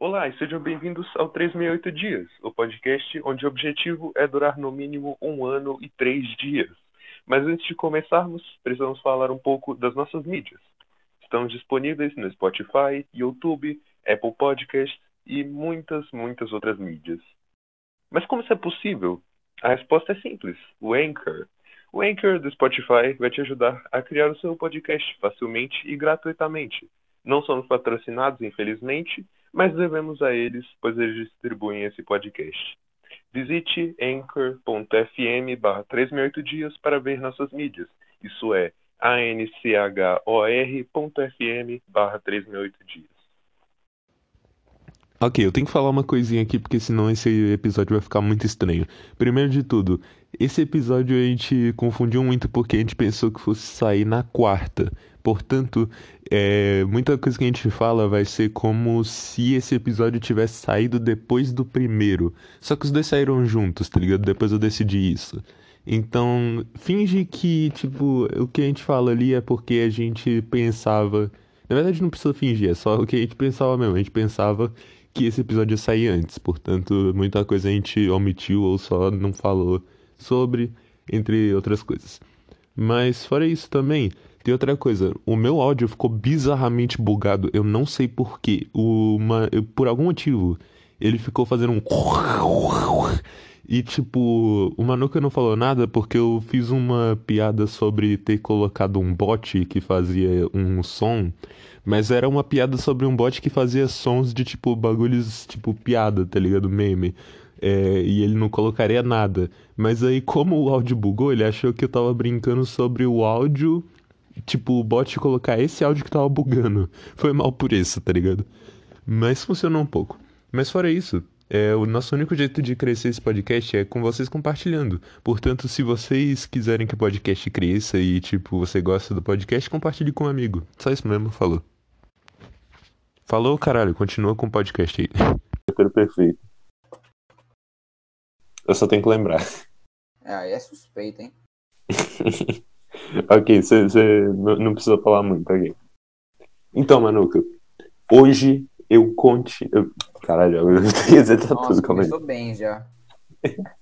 Olá e sejam bem-vindos ao 368 Dias, o podcast onde o objetivo é durar no mínimo um ano e três dias. Mas antes de começarmos, precisamos falar um pouco das nossas mídias. Estão disponíveis no Spotify, YouTube, Apple Podcasts e muitas, muitas outras mídias. Mas como isso é possível? A resposta é simples: o Anchor. O Anchor do Spotify vai te ajudar a criar o seu podcast facilmente e gratuitamente. Não somos patrocinados, infelizmente, mas devemos a eles, pois eles distribuem esse podcast. Visite anchor.fm barra 368 dias para ver nossas mídias. Isso é anchor.fm barra 368 dias. Ok, eu tenho que falar uma coisinha aqui porque senão esse episódio vai ficar muito estranho. Primeiro de tudo, esse episódio a gente confundiu muito porque a gente pensou que fosse sair na quarta. Portanto, é, muita coisa que a gente fala vai ser como se esse episódio tivesse saído depois do primeiro. Só que os dois saíram juntos, tá ligado? Depois eu decidi isso. Então, finge que, tipo, o que a gente fala ali é porque a gente pensava. Na verdade, não precisa fingir, é só o que a gente pensava mesmo. A gente pensava que esse episódio ia sair antes. Portanto, muita coisa a gente omitiu ou só não falou sobre, entre outras coisas. Mas, fora isso também. Tem outra coisa, o meu áudio ficou bizarramente bugado, eu não sei porquê. Uma, por algum motivo, ele ficou fazendo um. E tipo, o Manuka não falou nada porque eu fiz uma piada sobre ter colocado um bot que fazia um som, mas era uma piada sobre um bot que fazia sons de tipo bagulhos tipo piada, tá ligado? Meme. É, e ele não colocaria nada. Mas aí, como o áudio bugou, ele achou que eu tava brincando sobre o áudio tipo, o bot colocar esse áudio que tava bugando. Foi mal por isso, tá ligado? Mas funcionou um pouco. Mas fora isso, é, o nosso único jeito de crescer esse podcast é com vocês compartilhando. Portanto, se vocês quiserem que o podcast cresça e, tipo, você gosta do podcast, compartilhe com um amigo. Só isso mesmo, falou. Falou, caralho, continua com o podcast aí. Perfeito. Eu só tenho que lembrar. É, aí é suspeito, hein? ok, você não precisa falar muito, ok. Então, Manuca, hoje eu conte. Eu... Caralho, eu tenho que dizer tá Nossa, tudo, aí. começou bem já.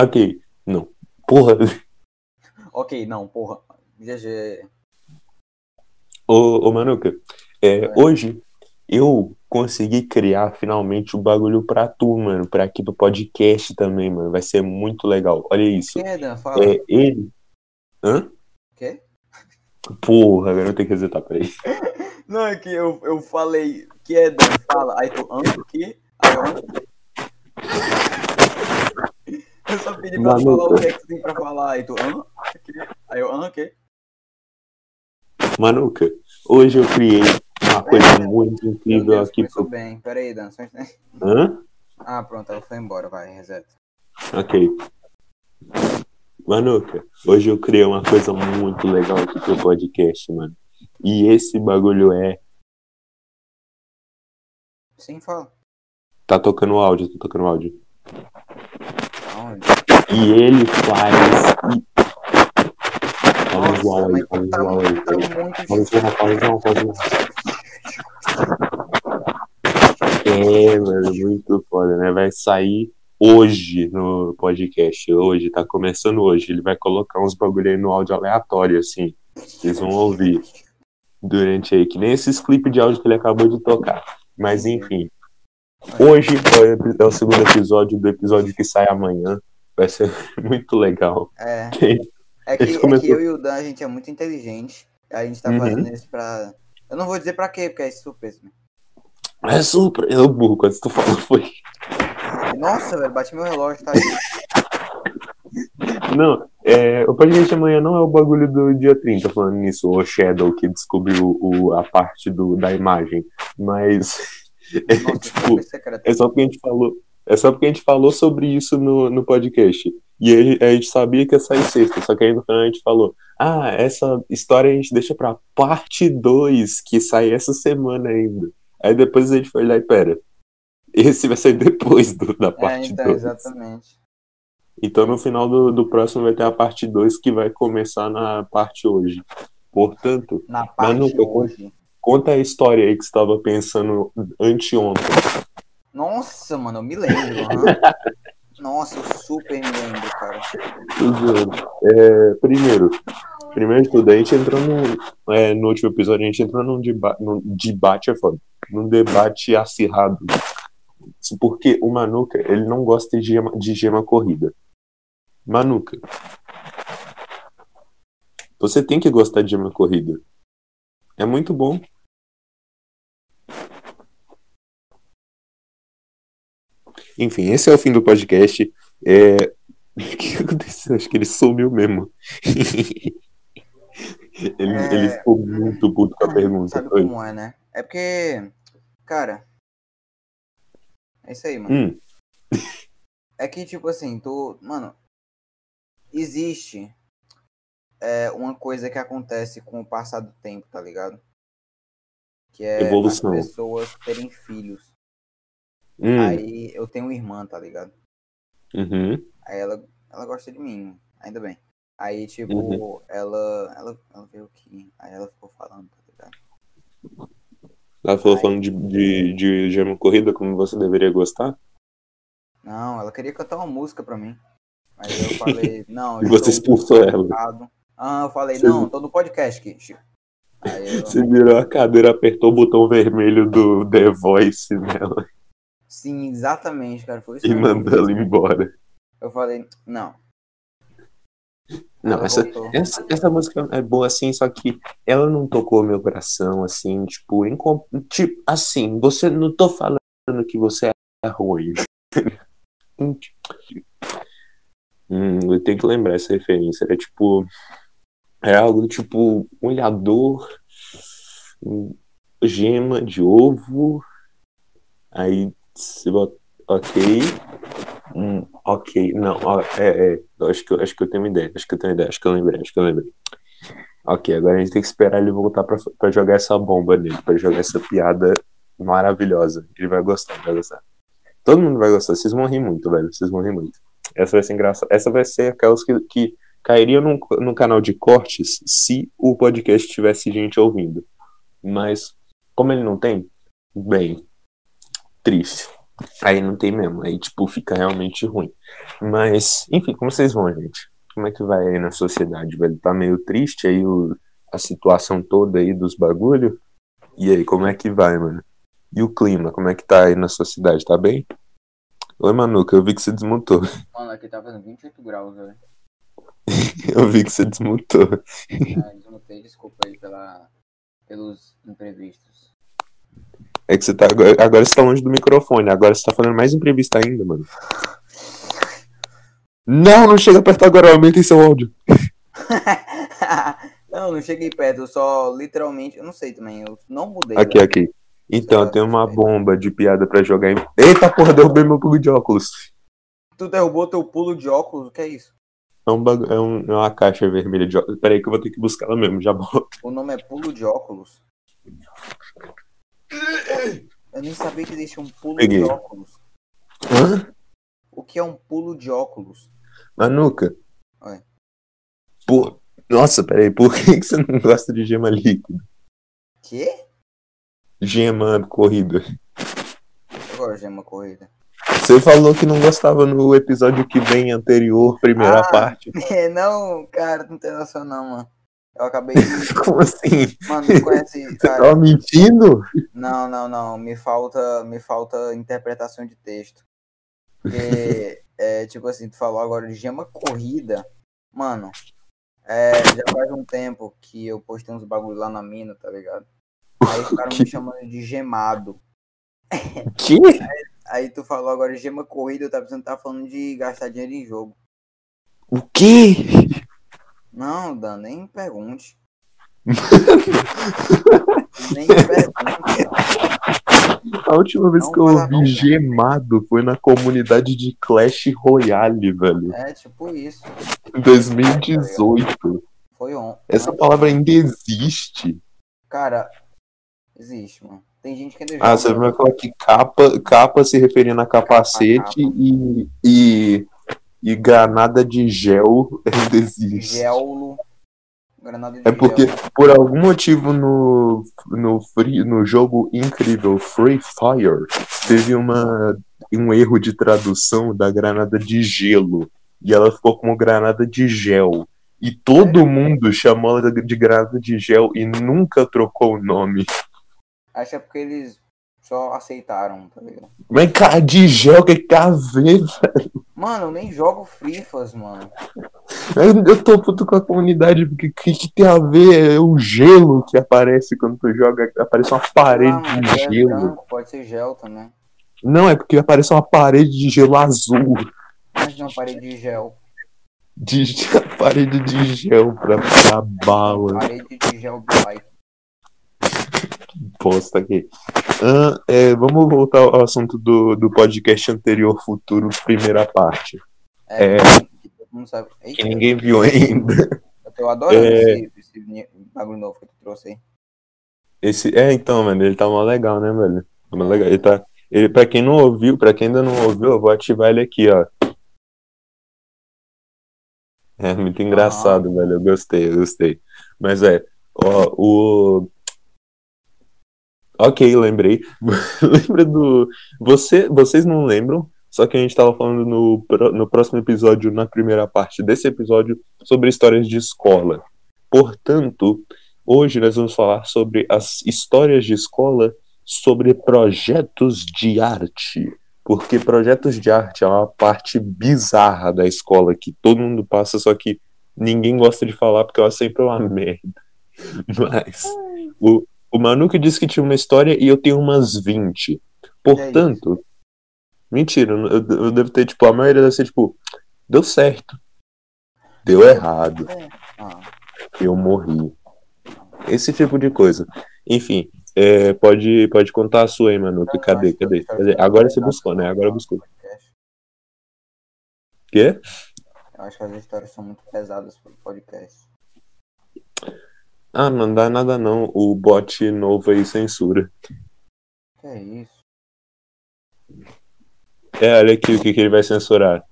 Ok, não. Porra. Ok, não, porra. GG. Ô, ô Manuca, é, hoje eu consegui criar finalmente o bagulho pra tu, mano. Pra aqui pro podcast também, mano. Vai ser muito legal. Olha isso. Quem é, Dan? Fala. É ele. Hã? Quê? Porra, agora eu tenho que resetar, peraí. Não, é que eu, eu falei que é Dan, fala. Aí tu, hã? Que? Aí eu, hã? Eu só pedi pra falar o que é que tu tem pra falar. Aí tu? Que? Aí eu? Manuca, hoje eu criei uma coisa muito Meu incrível Deus, aqui pro. bem. Pera aí, Dan. Só. Hã? Ah, pronto, ela foi embora. Vai, reseta. Ok. Manuca, hoje eu criei uma coisa muito legal aqui pro podcast, mano. E esse bagulho é. Sim, fala. Tá tocando áudio, tá tocando áudio. Aonde? E ele faz. Fala Nossa, igual aí, fala tá, igual aí. tá muito Fala igual, fala igual, fala igual. É, mano, muito foda, né? Vai sair hoje no podcast. Hoje, tá começando hoje. Ele vai colocar uns bagulho aí no áudio aleatório, assim. Vocês vão ouvir durante aí, que nem esses clipes de áudio que ele acabou de tocar. Mas enfim. Hoje é o é segundo episódio do episódio que sai amanhã. Vai ser muito legal. É. É que, é começou- que eu e o Dan, a gente é muito inteligente. A gente tá Uhum. fazendo isso pra. Eu não vou dizer pra quê, porque é surpresa. né? É super. Eu burro, quando tu falou foi. Nossa, velho, bati meu relógio, tá aí. Não, é, o podcast amanhã não é o bagulho do dia 30, falando nisso, o Shadow que descobriu o, a parte do, da imagem. Mas é, Nossa, tipo, super secreto. é só porque a gente falou. É só porque a gente falou sobre isso no, no podcast. E a gente sabia que ia sair sexta, só que aí no final a gente falou: Ah, essa história a gente deixa pra parte 2, que sai essa semana ainda. Aí depois a gente foi lá e pera. Esse vai sair depois do- da É, parte então, 2. exatamente. Então no final do, do próximo vai ter a parte 2 que vai começar na parte hoje. Portanto, Na parte nunca hoje. conta a história aí que você tava pensando anteontem. Nossa, mano, eu me lembro. Nossa, super me lembro, cara. É, primeiro, primeiro de tudo, a gente entrou num, é, no último episódio, a gente entrou num, deba num debate, é foda, num debate acirrado. Porque o Manuca, ele não gosta de gema, de gema corrida. Manuca, você tem que gostar de gema corrida. É muito bom. Enfim, esse é o fim do podcast. É... O que aconteceu? Acho que ele sumiu mesmo. ele, É. ele ficou muito puto com a pergunta. Sabe Foi. como é, né? É porque, cara. É isso aí, mano. Hum, É que, tipo assim, tu. Mano, existe é, uma coisa que acontece com o passar do tempo, tá ligado? Que é Evolução. as pessoas terem filhos. Hum, Aí eu tenho uma irmã, tá ligado? uhum, Aí ela, ela gosta de mim, ainda bem. Aí, tipo, Uhum. ela, ela, ela veio aqui, aí ela ficou falando, tá ligado? Ela falou Aí- falando de, de, de gema corrida, como você deveria gostar. Não, ela queria cantar uma música pra mim. Aí eu falei, não, eu você expulsou ela. Ah, eu falei, Você- não, tô no podcast, Kit. Aí eu, Você virou a cadeira, apertou o botão vermelho do The Voice nela sim, exatamente, cara, foi isso e mandou ela embora. Eu falei, não. Não, essa, essa, essa música é boa assim, só que ela não tocou meu coração, assim, tipo, em, com- tipo, assim, você não tô falando que você é ruim. hum, eu tenho que lembrar essa referência. É tipo, é algo tipo, olhador, hum, gema de ovo, aí você bota, ok, hum, ok, não, ó, é, é, eu acho que, eu- acho que eu tenho uma ideia, acho que eu tenho uma ideia, acho que eu lembrei, acho que eu lembrei. Ok, agora a gente tem que esperar ele voltar pra, pra jogar essa bomba nele, pra jogar essa piada maravilhosa. Ele vai gostar, vai gostar. Todo mundo vai gostar, vocês vão rir muito, velho, vocês vão rir muito. Essa vai ser engraçada. Essa vai ser aquelas que, que cairiam num, num canal de cortes se o podcast tivesse gente ouvindo. Mas, como ele não tem, bem, triste. Aí não tem mesmo, aí tipo, fica realmente ruim. Mas, enfim, como vocês vão, gente? Como é que vai aí na sociedade, velho? Tá meio triste aí o, a situação toda aí dos bagulho? E aí, como é que vai, mano? E o clima, como é que tá aí na sua cidade? Tá bem? Oi, Manuca, eu vi que você desmutou. Mano, aqui tá fazendo 28 graus, velho. Eu vi que você desmutou. Ah, desmutei, desculpa aí pela, pelos imprevistos. É que você tá. Agora, você tá longe do microfone, agora você tá fazendo mais entrevista ainda, mano. Não, não chega perto agora, aumenta seu áudio. não, não cheguei perto, eu só literalmente, eu não sei também, eu não mudei. Aqui, aqui. Então, Certo, tem uma bomba de piada pra jogar em. Eita porra, derrubei meu pulo de óculos. Tu derrubou teu pulo de óculos, o que é isso? É, um bagu... é, um- é uma caixa vermelha de óculos. Peraí que eu vou ter que buscar ela mesmo, já volto. O nome é pulo de óculos? Eu nem sabia que existia um pulo Peguei. de óculos. Hã? O que é um pulo de óculos? Manuca. Oi. Pô. Nossa, peraí, por que, você não gosta de gema líquida? Quê? Gema corrida. Eu gosto de uma corrida. Você falou que não gostava no episódio que vem anterior, primeira Ah. parte. É, não, cara, não tem noção não, mano. Eu acabei. Como assim? Mano, tu conhece... Você Cara, tava mentindo? Não, não, não. Me falta, me falta interpretação de texto. Porque, é, tipo assim, tu falou agora de gema corrida. Mano, é, já faz um tempo que eu postei uns bagulho lá na mina, tá ligado? Aí ficaram me chamando de gemado. Que? Aí tu falou agora de gema corrida, eu tava pensando que tava falando de gastar dinheiro em jogo. O quê? Não, Dan, nem pergunte. nem pergunte. A última vez Não que eu ouvi gemado foi na comunidade de Clash Royale, velho. É tipo isso. Em 2018. Foi ontem. Essa palavra ainda existe. Cara, existe, mano. Tem gente que ainda Ah, joga. você vai falar que capa, capa se referindo a capacete E, e, e granada de gel ainda existe. Geolo. Granada de É porque, gel. por algum motivo, no, no, free, no jogo incrível Free Fire, teve uma, um erro de tradução da granada de gelo. E ela ficou como granada de gel. E todo mundo chamou ela de granada de gel e nunca trocou o nome. Acho que é porque eles só aceitaram, tá ligado? Mas, cara, de gel, o que que tem a ver, velho? Mano, eu nem jogo Frifas, mano. Eu, eu tô puto com a comunidade, porque o que, que tem a ver? É o gelo que aparece quando tu joga, aparece uma parede Ah, de é gelo. branco, pode ser gel também. Não, é porque aparece uma parede de gelo azul. Mas não, parede de gel. De parede de gel pra, pra bala. Parede de gel black. Bosta aqui. Ah, é, vamos voltar ao assunto do, do podcast anterior, Futuro, primeira parte. É, É. que Que ninguém viu ainda. eu tô adorando É. esse, esse bagulho novo que tu trouxe aí. Esse, é, então, mano, ele tá mó legal, né, velho? Tá mó legal. Ele tá. Ele, pra quem não ouviu, pra quem ainda não ouviu, eu vou ativar ele aqui, ó. É muito engraçado, velho. Eu gostei, eu gostei. Mas é, ó, o. Ok, lembrei. Lembra do. Você, vocês não lembram? Só que a gente tava falando no, no próximo episódio, na primeira parte desse episódio, sobre histórias de escola. Portanto, hoje nós vamos falar sobre as histórias de escola sobre projetos de arte. Porque projetos de arte é uma parte bizarra da escola que todo mundo passa, só que ninguém gosta de falar porque ela sempre é uma merda. Mas o, o Manu que disse que tinha uma história e eu tenho umas 20. Portanto, mentira, eu, eu devo ter, tipo, a maioria deve ser, tipo, deu certo. Deu errado. Ah, Eu morri. Esse tipo de coisa. Enfim, é, pode, pode contar a sua aí, Manu. que Cadê? Cadê? Cadê? Agora você buscou, né? Agora buscou. Quê? Eu acho que as histórias são muito pesadas pro podcast. Ah, não dá nada não. O bot novo aí censura. Que é isso? É, olha aqui o que, que ele vai censurar.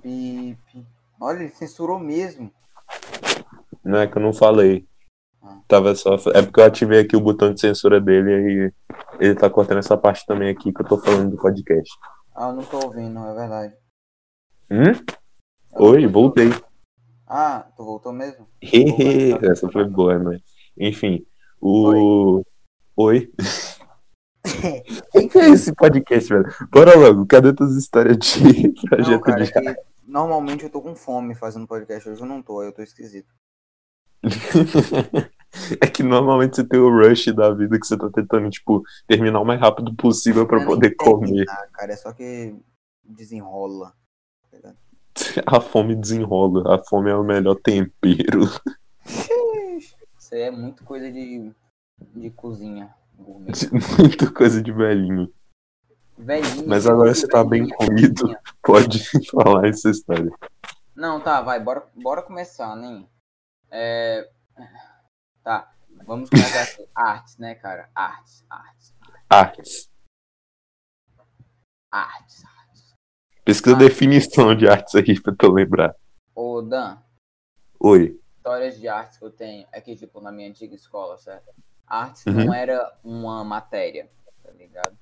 Pipe. Olha, ele censurou mesmo. Não é que eu não falei. Tava só. É porque eu ativei aqui o botão de censura dele e ele tá cortando essa parte também aqui que eu tô falando do podcast. Ah, eu não tô ouvindo, é verdade. Hum? Eu Oi, voltei. Ah, tu voltou mesmo? Hehe, Essa foi boa, mas. Enfim, o. Oi. O que é esse podcast, velho? Bora logo, cadê tuas histórias de Não, projeto cara, de é normalmente eu tô com fome fazendo podcast. Hoje eu não tô, eu tô esquisito. É que normalmente você tem o rush da vida que você tá tentando, tipo, terminar o mais rápido possível pra Não poder nem comer. terminar, cara, é só que desenrola. tá ligado? A fome desenrola. A fome é o melhor tempero. Isso é muito coisa de, de cozinha. Muita coisa de velhinho. Velhinha. Mas agora você tá bem comido. velhinha. Pode falar essa história. Não, tá, vai, bora, bora começar, né? É... Tá, vamos começar assim. Artes, né, cara? Artes, artes, Artes. artes, artes. Pesquisa Ah. definição de artes aí pra tu lembrar. Ô, Dan, Oi. histórias de artes que eu tenho é que, tipo, na minha antiga escola, certo? Artes Uhum. não era uma matéria, tá ligado?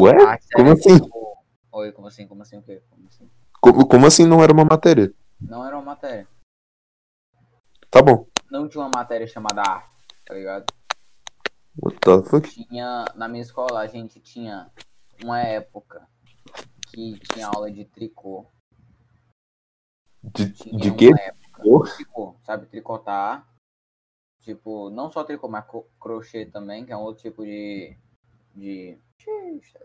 Ué? Como era, assim? tipo... Oi, como assim? Como assim o quê? Como assim? Como, como assim não era uma matéria? Não era uma matéria. Tá bom. Não tinha uma matéria chamada arte, tá ligado? What the fuck? tinha na minha escola a gente tinha uma época que tinha aula de tricô. De, Tinha de quê? Tricô? sabe tricotar? Tipo, não só tricô, mas cro- crochê também, que é um outro tipo de de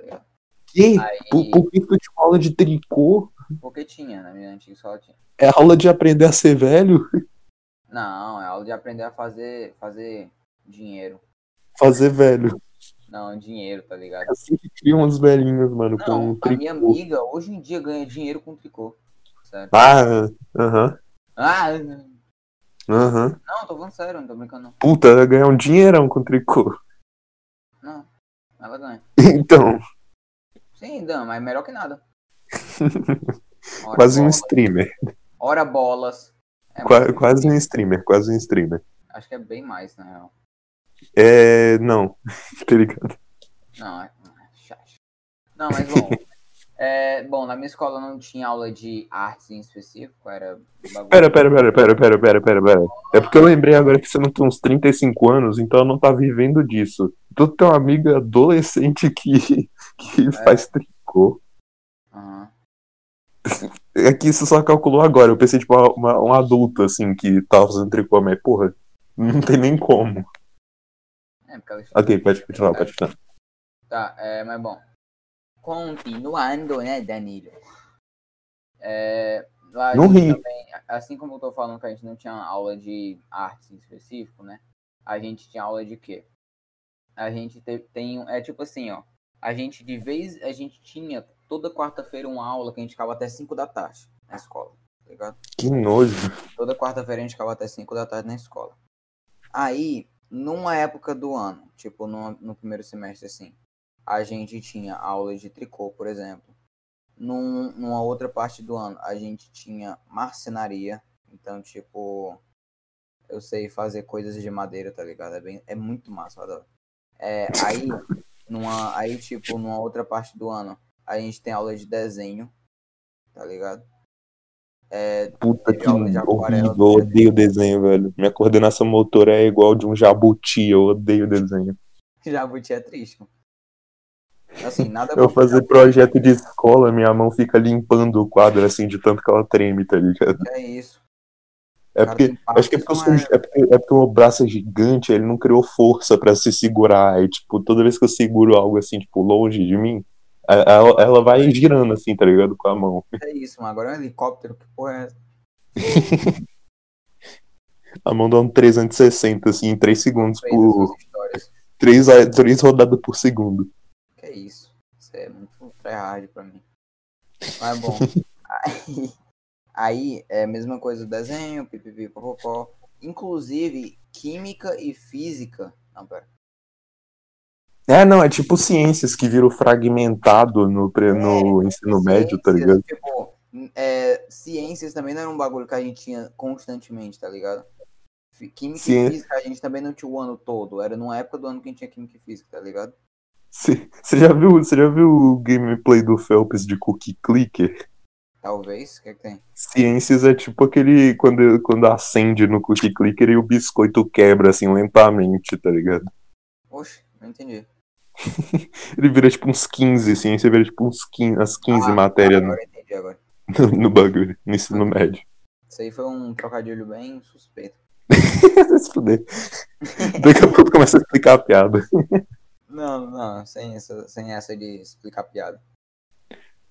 tá? Que? Aí, Por, por que tu tinha aula de tricô? porque tinha, na minha antiga escola tinha. É aula de aprender a ser velho? Não, é aula de aprender a fazer fazer dinheiro. Fazer velho. Não, dinheiro, tá ligado? Assim que criam os velhinhos, mano, Não, com a tricô. minha amiga hoje em dia ganha dinheiro com tricô. Sério. Ah, aham, Ah, aham. não, tô falando sério, não tô brincando não. Puta, ela ganha um dinheirão com tricô. Não, ela ganha. Então, Sim, Dan, mas melhor que nada. Ora quase um bolas, streamer. Ora bolas. É, quase um streamer, quase um streamer. Acho que é bem mais, na real. É. Não, tá ligado? Não, é. é chato. Não, mas bom. é, bom, na minha escola não tinha aula de artes em específico, era bagulho. Pera, pera, pera, pera, pera, pera, pera, pera. É porque eu lembrei agora que você não tem uns 35 anos, então não tá vivendo disso. Tu tem uma amiga adolescente que, que faz tricô. Aham. É que isso só calculou agora. Eu pensei, tipo, uma, uma- um adulto, assim, que tava fazendo tricô, mas, porra, não tem nem como. É, porque ela Ok, pode continuar, pode continuar. Tá, é, mas bom. Continuando, né, Danilo? É, lá Não ri. também, assim como eu tô falando que a gente não tinha aula de artes em específico, né? A gente tinha aula de quê? A gente te- tem, é tipo assim, ó. A gente de vez, a gente tinha toda quarta-feira uma aula que a gente ficava até 5 da tarde na escola, tá ligado? Que nojo. Toda quarta-feira a gente ficava até 5 da tarde na escola. Aí, numa época do ano, tipo no, no primeiro semestre, assim, a gente tinha aulas de tricô, por exemplo. Num, numa outra parte do ano, a gente tinha marcenaria. Então, tipo, eu sei fazer coisas de madeira, tá ligado? É, bem, é muito massa, eu adoro. É, aí, numa, aí, tipo, numa outra parte do ano, a gente tem aula de desenho, tá ligado? É, Puta que horrível. Eu odeio desenho, velho. Minha coordenação motora é igual de um jabuti. Eu odeio desenho. Jabuti é triste. Assim, nada Eu fazer projeto de escola, minha mão fica limpando o quadro, assim, de tanto que ela treme, tá ligado? É isso. É Cara, porque, acho que é que porque, sou- é, porque, é porque o meu braço é gigante, ele não criou força pra se segurar. E, tipo, toda vez que eu seguro algo assim, tipo, longe de mim, a- a- ela vai girando assim, tá ligado? Com a mão. É isso, mano. Agora é um helicóptero, que porra é essa? A mão dá um 360, assim, em 3 segundos Fez por. suas histórias. 3, três rodadas por segundo. Que é isso. Isso é muito tryhard pra mim. Mas bom. aí, aí é a mesma coisa do desenho, pipipi, popopó. Inclusive, química e física. Não, pera. É, não, é tipo ciências que viram fragmentado no, pre- no ensino médio, tá ligado? Tipo, é, ciências também não era um bagulho que a gente tinha constantemente, tá ligado? Química e física a gente também não tinha o ano todo. Era numa época do ano que a gente tinha química e física, tá ligado? Você já viu, você já viu o gameplay do Phelps de Cookie Clicker? Talvez. O que, é que tem? Ciências é tipo aquele quando, quando acende no Cookie Clicker e o biscoito quebra assim lentamente, tá ligado? Oxe, não entendi. Ele vira tipo uns 15, ciência vira tipo uns 15, as 15 Ah, matérias no, Agora entendi agora. no bagulho, no ensino médio. Isso aí foi um trocadilho bem suspeito. Se fuder. Daqui a pouco começa a explicar a piada. Não, não, sem essa, sem essa de explicar piada.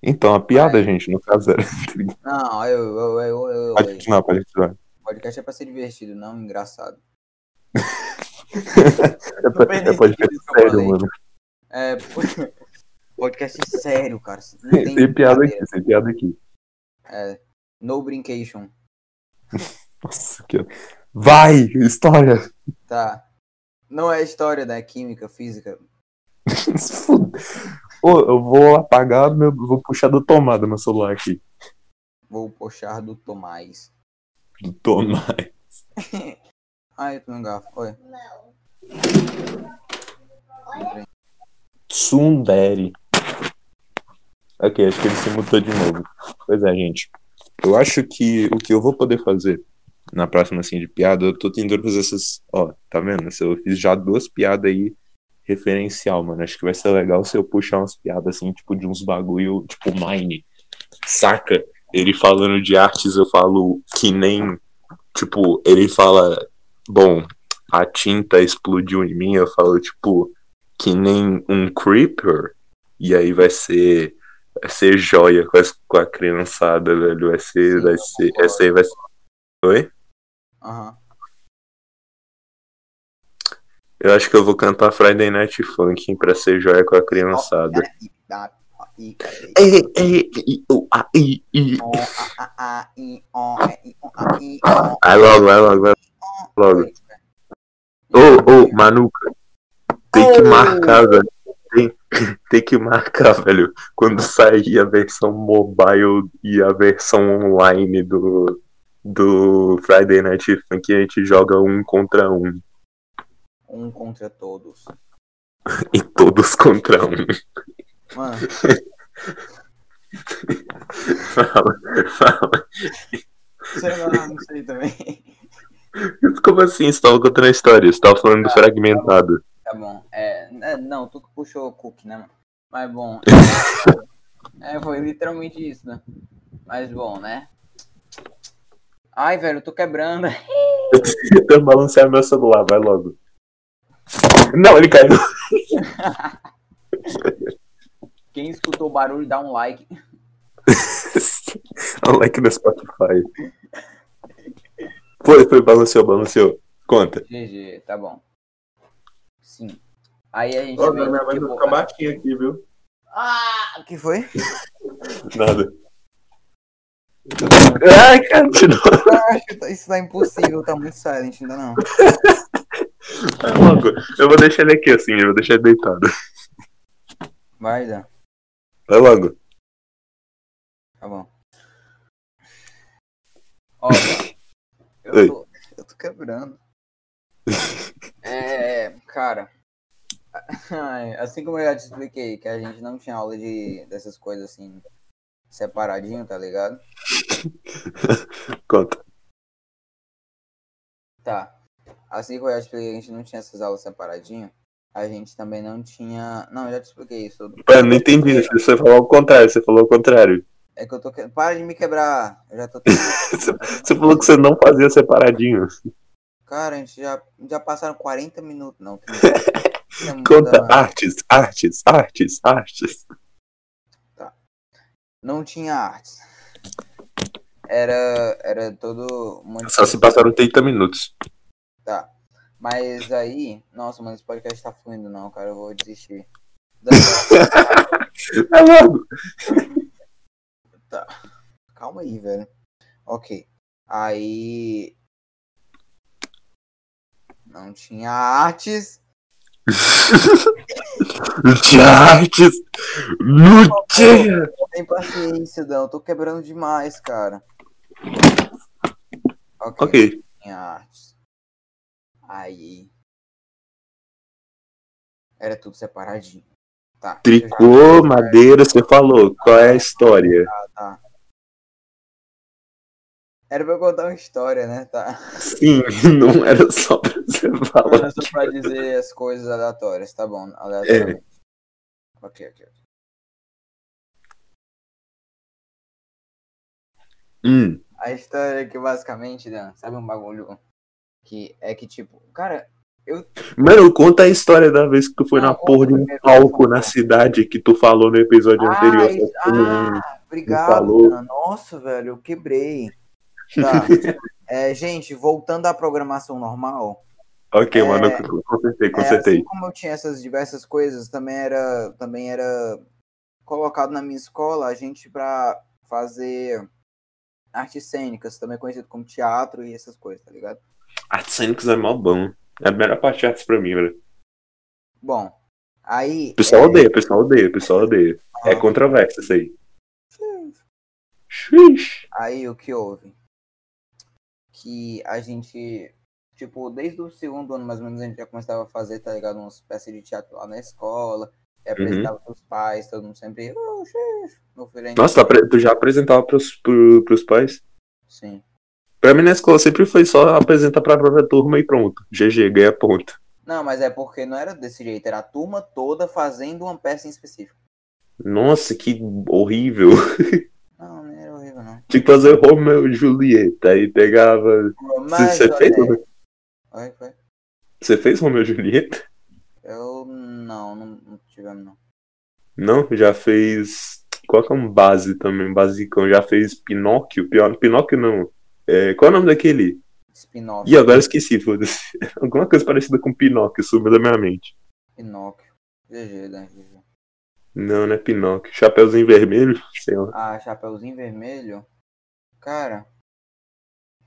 Então, a piada, Vai. gente, no caso era. Não, eu, eu, eu, eu, eu, Pode continuar, pode continuar. podcast é pra ser divertido, não engraçado. É, é podcast sério, mano. É, podcast sério, cara. Tem, tem piada aqui, tem piada aqui. É, no brincation. Nossa, que... Vai! História! Tá. Não é história da química, física. Se fuder. Ô, eu vou apagar, meu, vou puxar da tomada meu celular aqui. Vou puxar do Tomás. Do Tomás. Ai, eu no garfo. Oi. Tsundere. Ok, acho que ele se mutou de novo. Pois é, gente. Eu acho que o que eu vou poder fazer na próxima assim de piada, eu tô tentando fazer essas. Ó, tá vendo? Eu fiz já duas piadas aí referencial, mano. Acho que vai ser legal se eu puxar umas piadas assim, tipo, de uns bagulho, tipo, Mine. Saca? Ele falando de artes, eu falo que nem. Tipo, ele fala. Bom, a tinta explodiu em mim, eu falo, tipo, que nem um creeper. E aí vai ser. Vai ser joia com, as- com a criançada, velho. Vai ser. Sim, vai ser. Essa aí vai ser. Oi? Aham. Eu acho que eu vou cantar Friday Night Funk pra ser joia com a criançada. A, a, a, a, a, a. Vai logo, vai logo, vai logo. Ô, ô, Manuca. Tem que Oh. marcar, velho. Tem, tem que marcar, velho. Quando sair a versão mobile e a versão online do, do Friday Night Funk a gente joga um contra um. Um contra todos. E todos contra um. Mano, Fala, fala. sei lá, não sei também. Como assim? Você tava contando a história? Você tava falando do fragmentado. Tá bom. É, é, não, tu que puxou o cookie, né, mano? Mas bom. É, foi literalmente isso, né? Mas bom, né? Ai, velho, eu tô quebrando. Eu tô balanceando meu celular, vai logo. Não, ele caiu. Quem escutou o barulho, dá um like. Olha like no Spotify. Foi, foi, balanceou, balanceou. Conta. GG, tá bom. Sim. Aí a gente. Ó, minha mãe tipo, vai ficar baixinha aqui, viu? Ah, o que foi? Nada. Ai, cara, continua. Tá- isso tá impossível, tá muito silent, ainda não. Vai logo. Eu vou deixar ele aqui assim, eu vou deixar ele deitado. Vai, Dan. Vai logo. Tá bom. Ó, eu tô, eu tô quebrando. É, cara. ai, Assim como eu já te expliquei, que a gente não tinha aula de dessas coisas assim, separadinho, tá ligado? Conta. Tá. Assim como eu já te expliquei, que a gente não tinha essas aulas separadinho. A gente também não tinha. Não, eu já te expliquei isso. Pera, não entendi. Você falou o contrário, você falou o contrário. É que eu tô. Para de me quebrar. Eu já tô. Você falou que você não fazia separadinho. Cara, a gente já, já passaram 40 minutos, não. Tem Conta artes, artes, artes, artes. Não tinha artes. Era, era todo. um Só se passaram 30 minutos. Tá. Mas aí. Nossa, mano, esse podcast tá fluindo, não, cara. Eu vou desistir. É logo. Calma aí, velho. Ok. Aí. Não tinha artes. Não tinha artes. Não tinha. Tem paciência. Eu tô quebrando demais, cara. Ok. Ok. Tinha artes. Aí. Era tudo separadinho. Tá. Tricô, madeira, você falou. Qual é a história? Tá. Era pra eu contar uma história, né? Tá. Sim, não era só pra você falar. Era só pra dizer as coisas aleatórias, tá bom? Aleatoriamente. Ok, ok. ok. Hum. A história é que basicamente, Dan, sabe um bagulho que é que tipo, cara, eu Mano, conta a história da vez que tu foi Não, na porra de um palco na cidade que tu falou no episódio anterior. Ah, só isso- não- ah, obrigado. falou. Nossa, velho, eu quebrei. Tá. É, gente, voltando à programação normal, Ok, É, mano, eu consertei, é, consertei. assim como eu tinha essas diversas coisas, também era, também era colocado na minha escola a gente pra fazer artes cênicas, também conhecido como teatro e essas coisas, tá ligado? Artes cênicas é mó bom. É a melhor parte de artes pra mim, velho. Bom, aí. O pessoal é, odeia, o pessoal odeia, o pessoal odeia. É ah, controverso isso aí. Xuxa. Aí o que houve? Que a gente, tipo, desde o segundo ano mais ou menos a gente já começava a fazer, tá ligado? Uma espécie de teatro lá na escola. E Uhum. apresentava pros pais, todo mundo sempre. Oh, meu filho. Nossa, tu já apresentava pros, pro, pros pais? Sim. Pra mim na escola sempre foi só apresentar pra própria turma e pronto. GG, ganha ponto. Não, mas é porque não era desse jeito, era a turma toda fazendo uma peça em específico. Nossa, que horrível. Não, não era horrível, não. Tinha que fazer Romeo e Julieta. Aí pegava. Mas, Você fez, olha, Romeo- Oi, foi? você fez Romeo e Julieta? Eu não, não, não tivemos, não. Não, já fez. Qual que é um base também? Basicão. Já fez Pinóquio? Pinóquio não. É, qual é o nome daquele? Spin-off. Ih, agora eu esqueci, foda-se. Alguma coisa parecida com Pinóquio, sumiu da minha mente. Pinóquio. GG, né? GG. Não, não é Pinóquio. Chapeuzinho vermelho? Sei lá. Ah, Chapeuzinho Vermelho? Cara.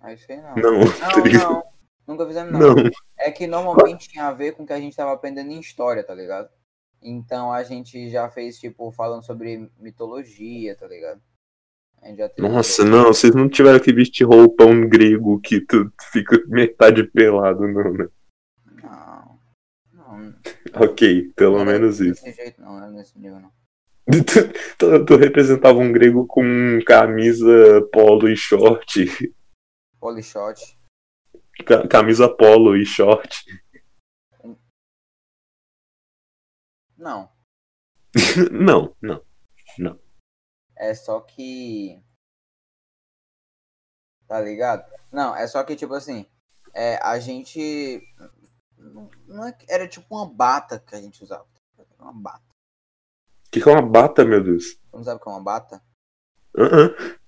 Aí sei não. Não, tá Não, ligado? não. Nunca fizemos não. Não. É que normalmente tinha a ver com o que a gente tava aprendendo em história, tá ligado? Então a gente já fez, tipo, falando sobre mitologia, tá ligado? A gente já teve Nossa, não, vocês não tiveram que vestir roupão grego que tu fica metade pelado, não, né? Não. Não. Ok, pelo não era menos isso. Desse jeito não, não era nesse nível não. Tu, tu- representava um grego com camisa polo e short. Polishot. Ca- Camisa polo e short. Não. Não, não. É só que. Tá ligado? Não, é só que, tipo assim, é, a gente. Não, é era tipo uma bata que a gente usava. Uma bata. O que, que é uma bata, meu Deus? Você não sabe o que é uma bata? Uh-uh.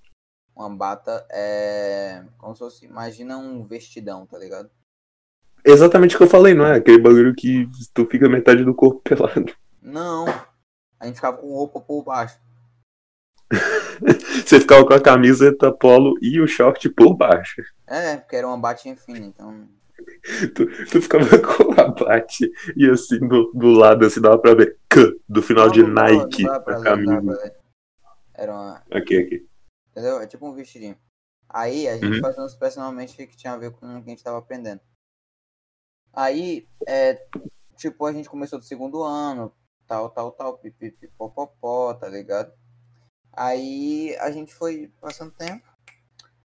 Uma bata é. Como se fosse. Imagina um vestidão, tá ligado? Exatamente o que eu falei, não é? Aquele bagulho que tu fica metade do corpo pelado. Não. A gente ficava com roupa por baixo. Você ficava com a camiseta polo e o short por baixo. É, porque era uma batinha fina, então. Tu, tu ficava com a bate e assim do, do lado, assim, dava pra ver K do final de Não, Nike não dava pra na camisa. Era uma. Aqui, aqui. Entendeu? É tipo um vestidinho. Aí a gente Uhum. fazia uns personalmente que tinha a ver com o que a gente tava aprendendo. Aí, é, tipo, a gente começou do segundo ano, tal, tal, tal, pipipi, popopó, tá ligado? Aí a gente foi passando tempo.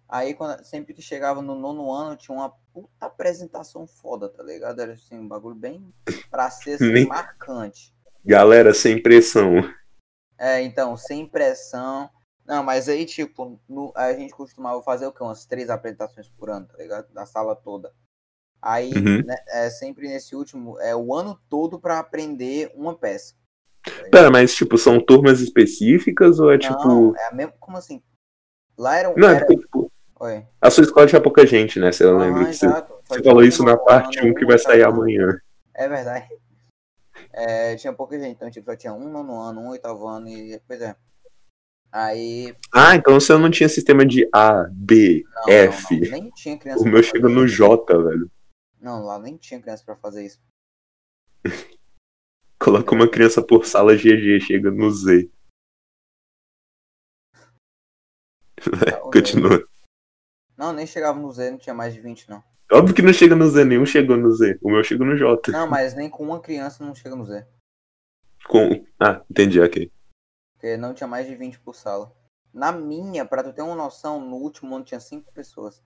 Aí quando, sempre que chegava no nono ano, tinha uma puta apresentação foda, tá ligado? Era assim, um bagulho bem pra ser assim, marcante. Galera, sem pressão. É, então, sem pressão. Não, mas aí, tipo, no- a gente costumava fazer o quê? Umas três apresentações por ano, tá ligado? Da sala toda. Aí, Uhum. né, é sempre nesse último, é o ano todo pra aprender uma peça. Pera, mas tipo, são turmas específicas ou é tipo. Não, é a mesma. Como assim? Lá era um. Não, é era... porque, tipo, Oi. a sua escola tinha pouca gente, né? Você lembra Ah, que você, você falou isso na parte ano, 1 que vai sair amanhã. É verdade. É, tinha pouca gente, então tipo, só tinha um nono ano, um oitavo ano e. Pois é. Aí. Ah, então você não tinha sistema de A, B, Não, F. não, nem tinha criança. O meu chega no. J, velho. Não, lá nem tinha criança pra fazer isso. Coloca uma criança por sala GG, chega no Z. Vai, Tá continua. Não, nem chegava no Z, não tinha mais de 20, não. Óbvio que não chega no Z, nenhum chegou no Z. O meu chegou no J. Não, mas nem com uma criança não chega no Z. Com... Ah, entendi, ok. Porque não tinha mais de 20 por sala. Na minha, pra tu ter uma noção, no último ano tinha 5 pessoas.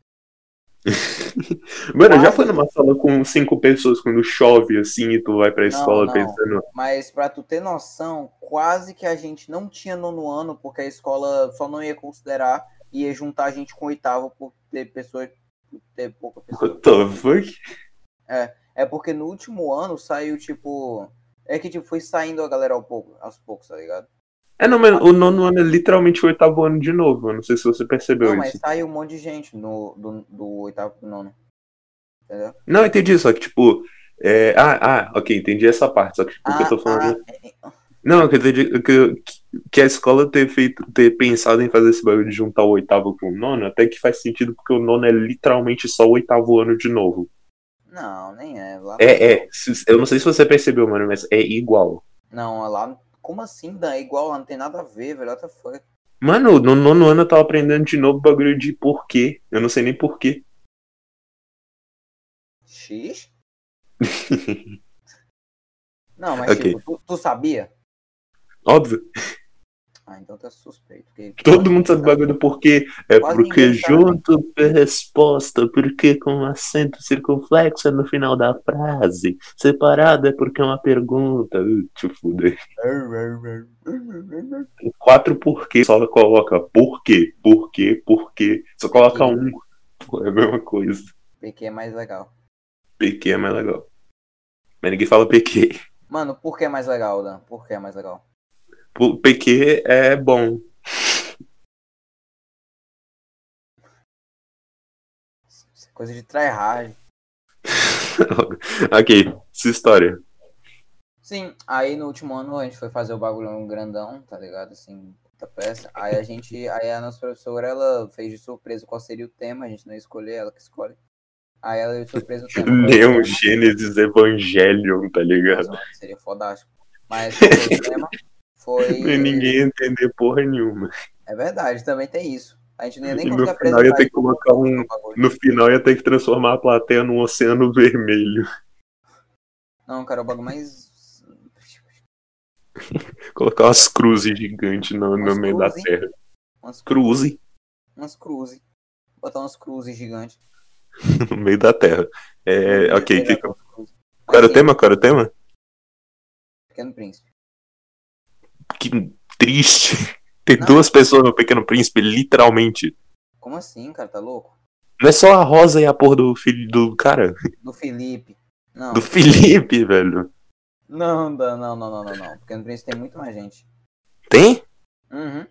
Mano, já foi numa sala com cinco pessoas quando chove assim e tu vai pra escola não. pensando. Mas pra tu ter noção, quase que a gente não tinha nono ano, porque a escola só não ia considerar, ia juntar a gente com oitavo por ter pessoas, por ter pouca pessoa. What the fuck? É porque no último ano saiu, tipo. É que tipo, foi saindo a galera ao pouco, aos poucos, tá ligado? É, não, mas o nono ano é literalmente o oitavo ano de novo. Eu não sei se você percebeu Não, mas isso. saiu um monte de gente no, do, do oitavo pro nono. Entendeu? Não, entendi, só que tipo. é, Ah, ah, ok, entendi essa parte. Só que tipo, o que eu tô falando. ah, é- é- Não, que, eu entendi que, que a escola ter feito, ter pensado em fazer esse bagulho de juntar o oitavo com o nono, até que faz sentido, porque o nono é literalmente só o oitavo ano de novo. não, nem é. Lá É, é. Eu não sei se você percebeu, mano, mas é igual. Não, lá. Como assim, Dan? É igual, não tem nada a ver, velho. What the fuck? Mano, no nono ano eu tava aprendendo de novo bagulho de porquê. Eu não sei nem porquê. X? Não, mas Ok. tipo, tu, tu sabia? Óbvio, Ah, então tá suspeito. porque- todo mundo sabe bagulho do porquê. É Quase porque junto é resposta, porque com acento circunflexo é no final da frase. Separado é porque é uma pergunta. Uh, Te fuder. Tem quatro porquê, só coloca porquê, porquê, porquê. Só coloca um. Pô, É a mesma coisa. PQ é mais legal. PQ é mais legal. Mas ninguém fala PQ. Mano, por que é mais legal, Dan? Por que é mais legal? Pô, PQ é bom. Isso é Coisa de tryhard. ok, essa história. Sim, aí no último ano a gente foi fazer o bagulho grandão, tá ligado? Assim, puta peça. Aí a gente, aí a nossa professora, ela fez de surpresa qual seria o tema, a gente não escolheu, ela que escolhe. Aí ela de surpresa o tema. o Neon. Gênesis Evangelion, tá ligado? Nossa, seria fodástico. Mas o tema foi. E ninguém ia entender porra nenhuma. É verdade, também tem isso. A gente não ia nem E no conseguir final ia ter que colocar no um-. No final ia ter que transformar a plateia num oceano vermelho. Não, cara, o bagulho mais. Colocar umas cruzes gigantes no, no Umas meio da cruzes? terra. Umas, Cruze umas cruzes. Botar umas cruzes gigantes. no meio da terra. É, ok, que, cruzes. qual era o tema? Qual era o tema? Pequeno Príncipe. Que triste. Tem Não. duas pessoas no Pequeno Príncipe, literalmente. Como assim, cara? Tá louco? Não é só a Rosa e a porra do filho do cara. Do Felipe. Não. Do Felipe, velho. Não, não, não, não, não, não, não. Pequeno Príncipe tem muito mais gente. Tem? Uhum.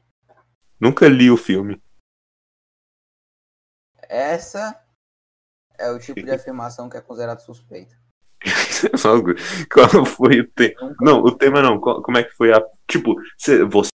Nunca li o filme. Essa é o tipo de afirmação que é considerado suspeita. Qual foi o tema? Não, o tema não. Como é que foi a. Tipo, cê- você.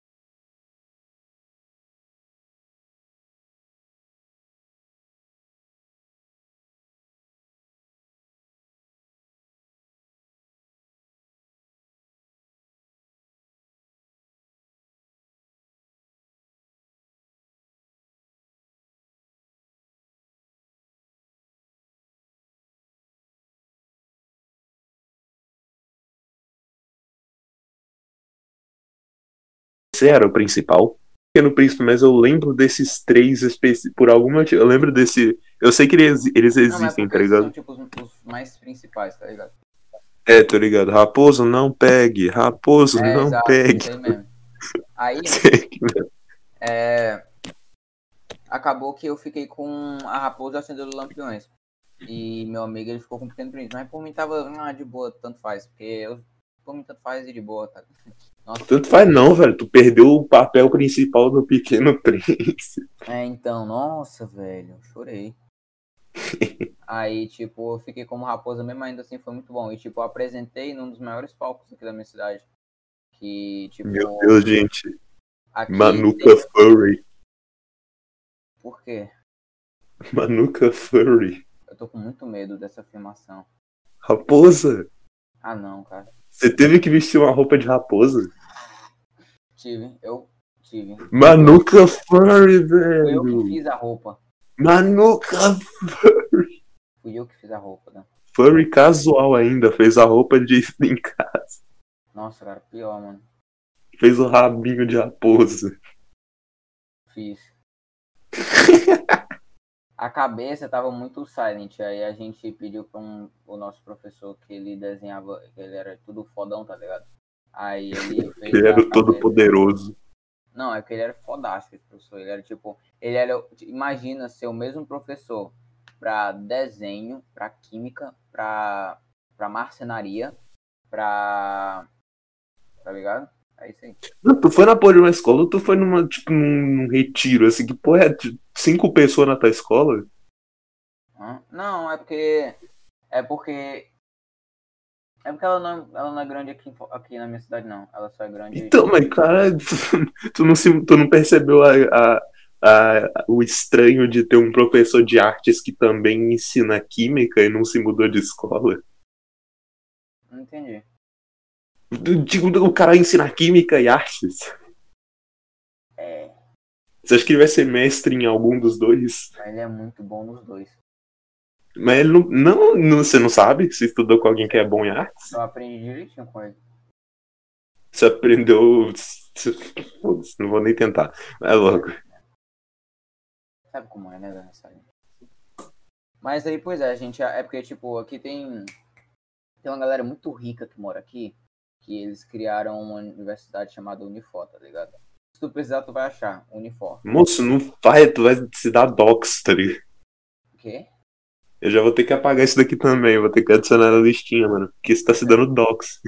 Você era o principal? Pequeno Príncipe, mas eu lembro desses três específicos. Por alguma. Eu lembro desse. Eu sei que eles, eles Não, mas existem, porque tá ligado? são tipo os, os mais principais, tá ligado? É, tô ligado. Raposo, não pegue. Raposo, É, não exato, pegue. aí é, acabou que eu fiquei com a raposa o acendedor de lampiões. E meu amigo, ele ficou com o pequeno príncipe. Mas por mim tava, ah, de boa, tanto faz. Porque eu, por mim tanto faz e de boa, tá? Nossa, Tanto faz não, velho. Tu perdeu o papel principal do Pequeno Príncipe. É, então, nossa, velho, chorei. Aí, tipo, eu fiquei como raposa mesmo, ainda assim foi muito bom. E, tipo, eu apresentei num dos maiores palcos aqui da minha cidade. Que, tipo, Meu Deus, gente. Manuka tem- Furry. Por quê? Manuka Furry. Eu tô com muito medo dessa afirmação. Raposa. Ah, não, cara. Você teve que vestir uma roupa de raposa? Tive, eu tive. Manuka Furry, Fui eu que velho. fiz a roupa. Manuka Fui eu que fiz a roupa, né? Furry casual ainda. Fez a roupa de em casa. Nossa, cara, pior, mano. Fez o rabinho de raposa. Fiz. A cabeça tava muito silent, aí a gente pediu pra um, o nosso professor que ele desenhava, que ele era tudo fodão, tá ligado? Aí ele. Ele era o todo poderoso. Não, é porque ele era fodástico, esse professor. Ele era tipo. Ele era. Imagina ser o mesmo professor pra desenho, pra química, pra, pra marcenaria, pra. Tá ligado? É isso aí. Não, tu foi na porra de uma escola ou tu foi numa, tipo, num, retiro, assim, que porra é cinco pessoas na tua escola? Não, é porque. É porque. É porque ela não, ela não é grande aqui, aqui na minha cidade, não. Ela só é grande. Então, mas cara, tu não, se, tu não percebeu a, a- a- o estranho de ter um professor de artes que também ensina química e não se mudou de escola? Não entendi. Digo, o cara ensina química e artes. É. Você acha que ele vai ser mestre em algum dos dois? Ele é muito bom nos dois. Mas ele não, não, não- Você não sabe se estudou com alguém que é bom em artes? Eu aprendi direitinho com ele. Você aprendeu. Foda-se, não vou nem tentar. Vai logo. Sabe como é, né, Vanessa? Mas aí, pois é, a gente. É porque, tipo, aqui tem. Tem uma galera muito rica que mora aqui. Que eles criaram uma universidade chamada Unifor, tá ligado? Se tu precisar, tu vai achar Unifor. Moço, não vai, tu vai se dar docs, tá ligado? O quê? Eu já vou ter que apagar isso daqui também, vou ter que adicionar na listinha, mano. Porque isso tá se dando docs.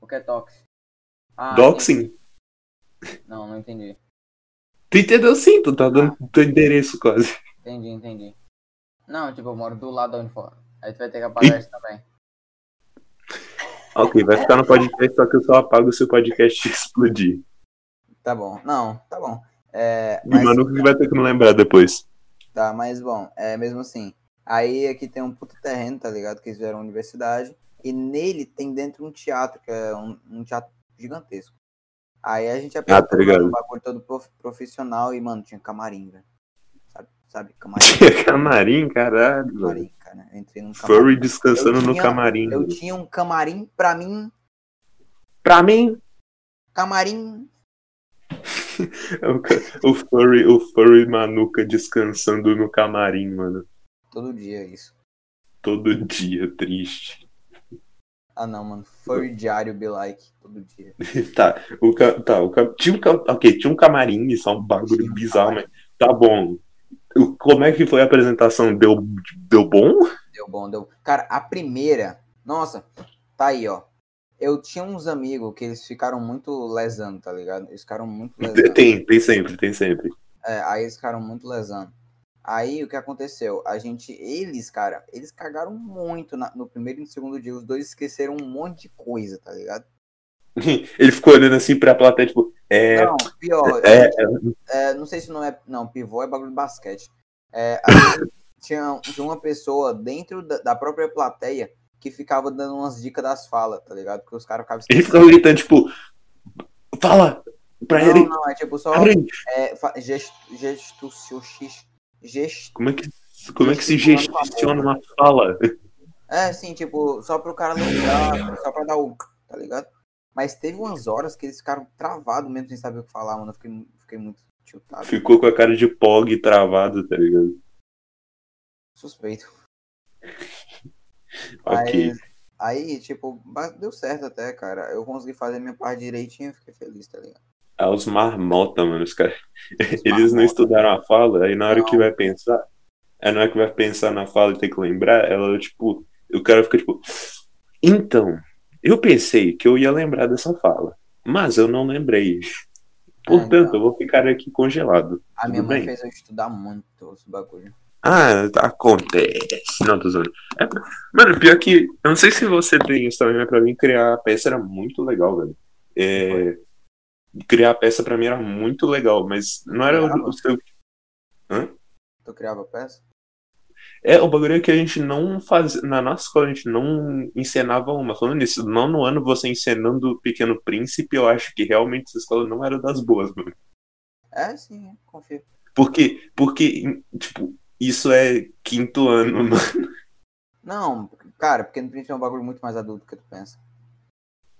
O que é Tox? Ah, Doxing? entendi. Não, não entendi. Tu entendeu sim, tu tá dando teu endereço quase. Entendi, entendi. Não, tipo, eu moro do lado da Unifor. Aí tu vai ter que apagar isso também. Ok, vai ficar no podcast, só que eu só apago se o podcast explodir. Tá bom. Não, tá bom. É, E o Manu que vai ter que me lembrar depois. Tá, mas bom, é mesmo assim. Aí aqui tem um puto terreno, tá ligado? Que eles fizeram uma universidade. E nele tem dentro um teatro, que é um, um teatro gigantesco. Aí a gente Ah, tá ligado. um bagulho todo prof- profissional e, mano, tinha camarim, velho. Sabe, sabe, camarim, Camarim, caralho, camarim, cara. Entrei num camarim. Furry descansando Eu no tinha- camarim. Eu velho. tinha um camarim pra mim, Pra mim, camarim. o, o furry, o furry manuca descansando no camarim, mano. Todo dia isso. Todo dia, triste. Ah não, mano. Furry diário be like. Todo dia. Tá, o ca- tá, o tinha um, ca- ok, tinha um camarim, isso é um bagulho um bizarro, mas tá bom. O- Como é que foi a apresentação? Deu, deu bom? Deu bom, deu. Cara, a primeira. Nossa, tá aí, ó. Eu tinha uns amigos que eles ficaram muito lesando, tá ligado? Eles ficaram muito lesando. Tem, tem sempre, tem sempre. É, aí eles ficaram muito lesando. Aí o que aconteceu? A gente, eles, cara, eles cagaram muito na- no primeiro e no segundo dia. Os dois esqueceram um monte de coisa, tá ligado? Ele ficou olhando assim pra plateia, tipo, é. Não, pior. É, é, não sei se não é. Não, pivô é bagulho de basquete. É, tinha, tinha uma pessoa dentro da, da própria plateia que ficava dando umas dicas das falas, tá ligado? Porque os caras ficavam ele ficou gritando, tipo, fala pra Não, ele. não, é tipo só. É, gesto, gesto, Como é que, como é que se gestiona uma fala? É, sim, tipo, só pro cara lembrar, só pra dar o. Tá ligado? Mas teve umas horas que eles ficaram travados mesmo sem saber o que falar, mano. Eu fiquei, fiquei muito tiltado. Ficou com a cara de pog travado, tá ligado? Suspeito. Ok. Mas aí, tipo, deu certo até, cara. Eu consegui fazer minha parte direitinho e fiquei feliz, tá ligado? Ah, os marmota, mano, os caras. Eles não estudaram a fala, aí na hora que Não. vai pensar, aí na hora que vai pensar na fala e tem que lembrar, ela, tipo, o cara fica tipo, então, eu pensei que eu ia lembrar dessa fala, mas eu não lembrei. Portanto, então. eu vou ficar aqui congelado. A minha mãe bem? fez eu estudar muito esse bagulho. Ah, acontece. Não, tô zoando. É, mano, pior que. Eu não sei se você tem isso também, mas pra mim criar a peça era muito legal, velho. É, criar a peça pra mim era muito legal, mas não era o, o seu. Tu criava peça? É, o bagulho é que a gente não fazia. Na nossa escola a gente não encenava uma. Falando nisso, não no ano você encenando o Pequeno Príncipe, eu acho que realmente essa escola não era das boas, mano. É, sim, confio. Porque, porque, tipo, isso é quinto ano, mano. Não, cara, Pequeno Príncipe é um bagulho muito mais adulto do que tu pensa.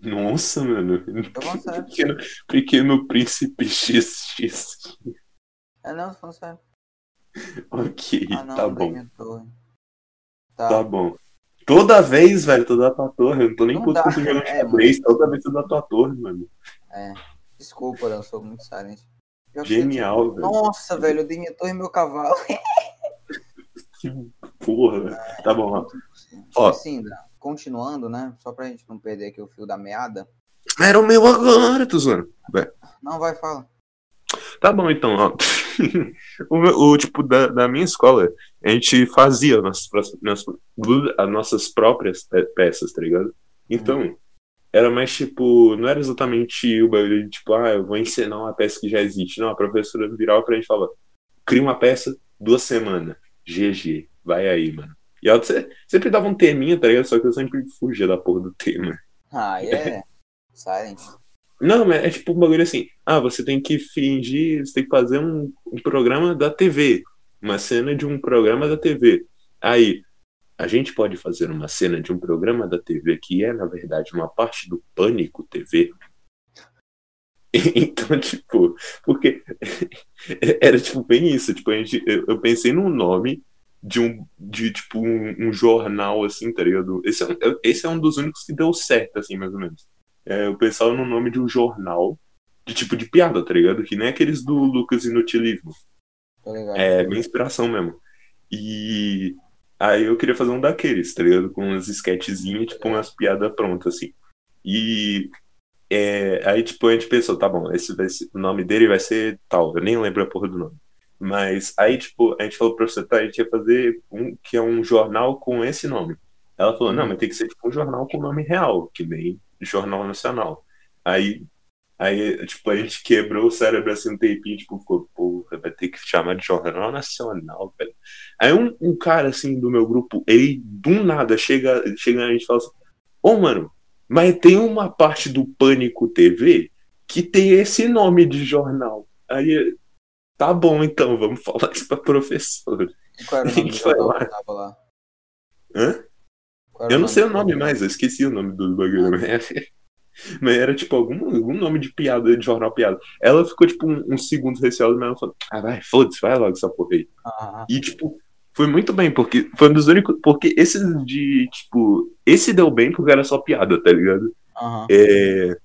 Nossa, mano. Pequeno, pequeno Príncipe XX. É, não, sério. Ok, Ah, não, tá não bom. Tá. Tá bom. Toda vez, velho, tu dá tua torre. Eu não tô nem Não puto com jogando é, xadrez. Toda vez tu dá tua torre, mano. Desculpa, eu sou muito silent. Pior que Genial, eu- velho. Nossa, velho, eu dei minha torre e meu cavalo. Porra, velho. Tá bom, ó. Ó. Assim, Dra, continuando, né? Só pra gente não perder aqui o fio da meada. Era o meu agora, tu zoando. Não, vai, fala. Tá bom, então, ó. o, o tipo da, da minha escola, a gente fazia nossas, nossas, as nossas próprias pe- peças, tá ligado? Então, era mais tipo, não era exatamente o bagulho de tipo, ah, eu vou ensinar uma peça que já existe. Não, a professora virava pra gente e falava, cria uma peça, duas semanas. GG, vai aí, mano. E ela se- sempre dava um teminha, tá ligado? Só que eu sempre fugia da porra do tema. Ah, é. Silent. Não, mas é tipo um bagulho assim. Ah, você tem que fingir, você tem que fazer um, um programa da TV. Uma cena de um programa da TV. Aí, a gente pode fazer uma cena de um programa da TV que é, na verdade, uma parte do Pânico TV. Então, tipo, porque era tipo bem isso. Tipo, a gente, eu, eu pensei num nome de um, de, tipo, um, um jornal, assim, tá ligado? Esse é, um- esse é um dos únicos que deu certo, assim, mais ou menos. É, eu pensava no nome de um jornal de tipo de piada, tá ligado? Que nem aqueles do Lucas Inutilismo. É minha inspiração mesmo. E aí eu queria fazer um daqueles, tá ligado? Com umas sketchzinhas, tipo umas piadas prontas, assim. E é, aí, tipo, a gente pensou, tá bom, esse vai ser- o nome dele vai ser tal. Eu nem lembro a porra do nome. Mas aí, tipo, a gente falou pro professor, tá, a gente ia fazer um que é um jornal com esse nome. Ela falou, não, mas tem que ser tipo um jornal com nome real, que nem Jornal Nacional. Aí, aí tipo, a gente quebrou o cérebro assim um tempinho, tipo, ficou, porra, vai ter que chamar de Jornal Nacional, velho. Aí um, um cara, assim, do meu grupo, ele, do nada, chega, chega a gente e fala assim, ô, mano, mas tem uma parte do Pânico TV que tem esse nome de jornal. Aí, tá bom então, vamos falar isso pra professora. Qual era o nome do lá. que tava lá? Hã? Eu não sei o nome mais, eu esqueci o nome do bagulho. Mas, mas era tipo algum, algum nome de piada, de jornal piada. Ela ficou tipo um, uns segundos receosa, mas ela falou: Ah, vai, foda-se, vai logo essa porra aí. Ah, E, tipo, foi muito bem, porque foi um dos únicos. Porque esses de, tipo. Esse deu bem porque era só piada, tá ligado? aham. É,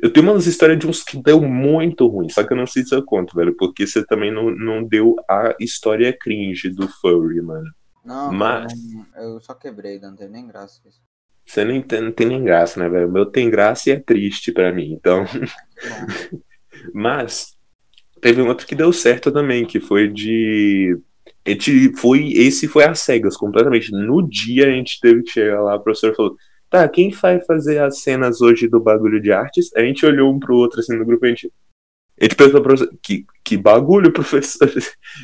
eu tenho umas histórias de uns que deu muito ruim, só que eu não sei se eu conto, velho, porque você também não, não deu a história cringe do furry, mano. Não, Mas- eu, só quebrei, não tem nem graça isso. Você nem tem, não tem nem graça, né, velho? O meu tem graça e é triste pra mim, então. Mas teve um outro que deu certo também, que foi de. A gente foi. Esse foi às cegas, completamente. No dia a gente teve que chegar lá, a professora falou: Tá, quem vai fazer as cenas hoje do bagulho de artes? A gente olhou um pro outro assim no grupo e a gente. A gente perguntou pra Que, que bagulho, professor?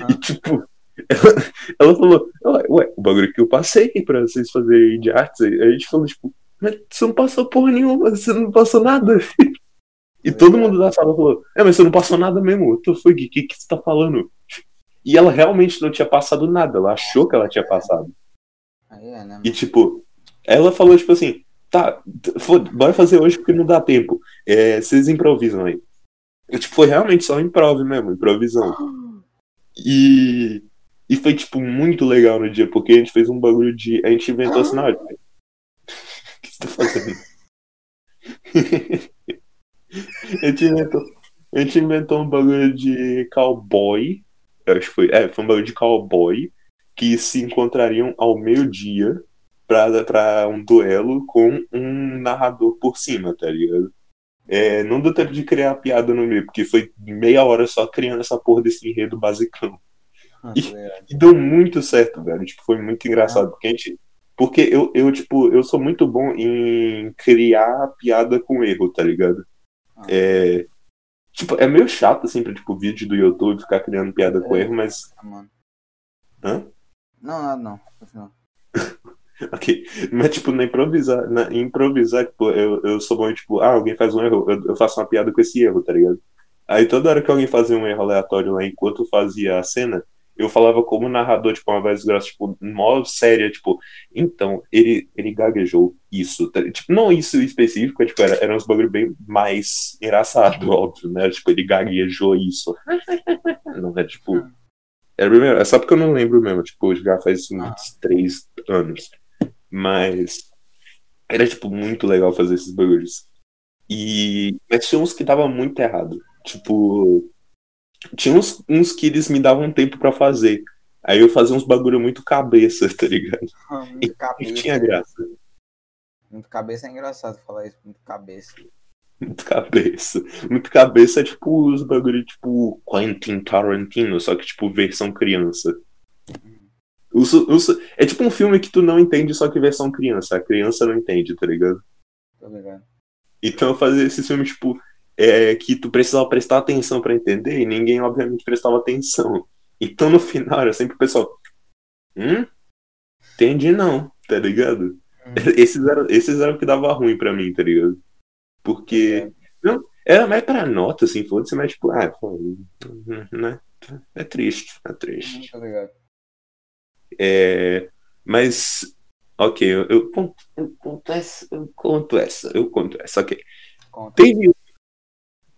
Ah. E tipo. Ela, ela falou, ué, o bagulho que eu passei pra vocês fazerem de artes, aí a gente falou, tipo, mas você não passou porra nenhuma, você não passou nada. E todo mundo da sala falou, é, mas você não passou nada mesmo. O que foi? O que, que, você tá falando? E ela realmente não tinha passado nada, ela achou que ela tinha passado. é, né? E tipo, ela falou, tipo assim, tá, foda, bora fazer hoje porque não dá tempo. É, vocês improvisam aí. E, tipo, foi realmente só improv mesmo, improvisão. E, e foi, tipo, muito legal no dia, porque a gente fez um bagulho de. A gente inventou assim hora. O que você tá fazendo? a, gente inventou, a gente inventou um bagulho de cowboy. Eu acho que foi. É, foi um bagulho de cowboy que se encontrariam ao meio-dia pra, pra um duelo com um narrador por cima, tá ligado? É, não deu tempo de criar a piada no meio, porque foi meia hora só criando essa porra desse enredo basicão. Ah, tô ligado. E deu muito certo, velho. Tipo, foi muito engraçado. Porque a gente. Porque eu, eu, tipo, eu sou muito bom em criar piada com erro, tá ligado? Ah. É. Tipo, é meio chato, assim, pra, tipo, vídeo do YouTube ficar criando piada com É. erro, mas. Ah, mano. Hã? Não, nada não. Continua. Ok. Mas, tipo, na improvisar, na improvisar, tipo, eu, eu sou bom tipo, ah, alguém faz um erro, eu, eu faço uma piada com esse erro, tá ligado? Aí toda hora que alguém fazia um erro aleatório lá enquanto fazia a cena, eu falava como narrador, tipo, uma voz grossa, tipo, mó séria, tipo, então, ele, ele gaguejou isso, tá? Tipo, não isso específico, é, tipo, era, era uns bagulho bem mais engraçado, óbvio, né? Tipo, ele gaguejou isso. Não é, tipo... É, é só porque eu não lembro mesmo, tipo, já faz uns três anos. Mas era, tipo, muito legal fazer esses bagulhos. E. Mas tinha uns que dava muito errado. Tipo. Tinha uns, uns que eles me davam tempo pra fazer. Aí eu fazia uns bagulho muito cabeça, tá ligado? Muito E cabeça. tinha graça. Muito cabeça é engraçado falar isso. Muito cabeça. Muito cabeça. Muito cabeça é tipo os bagulho tipo Quentin Tarantino, só que tipo versão criança. Os- os- é tipo um filme que tu não entende, só que versão criança. A criança não entende, tá ligado? Tô ligado. Então eu fazia esse filme, tipo, é, que tu precisava prestar atenção pra entender e ninguém, obviamente, prestava atenção. Então no final era sempre o pessoal. Hum? Entendi não, tá ligado? Hum. Esses eram, esses eram o que dava ruim pra mim, tá ligado? Porque. Não, era mais pra nota, assim, foda-se, mas tipo, ah, pô, né? É triste, é triste. Tô ligado. É, mas, ok, eu, eu conto, eu conto essa, eu conto essa, eu conto essa, ok. Conta. Teve um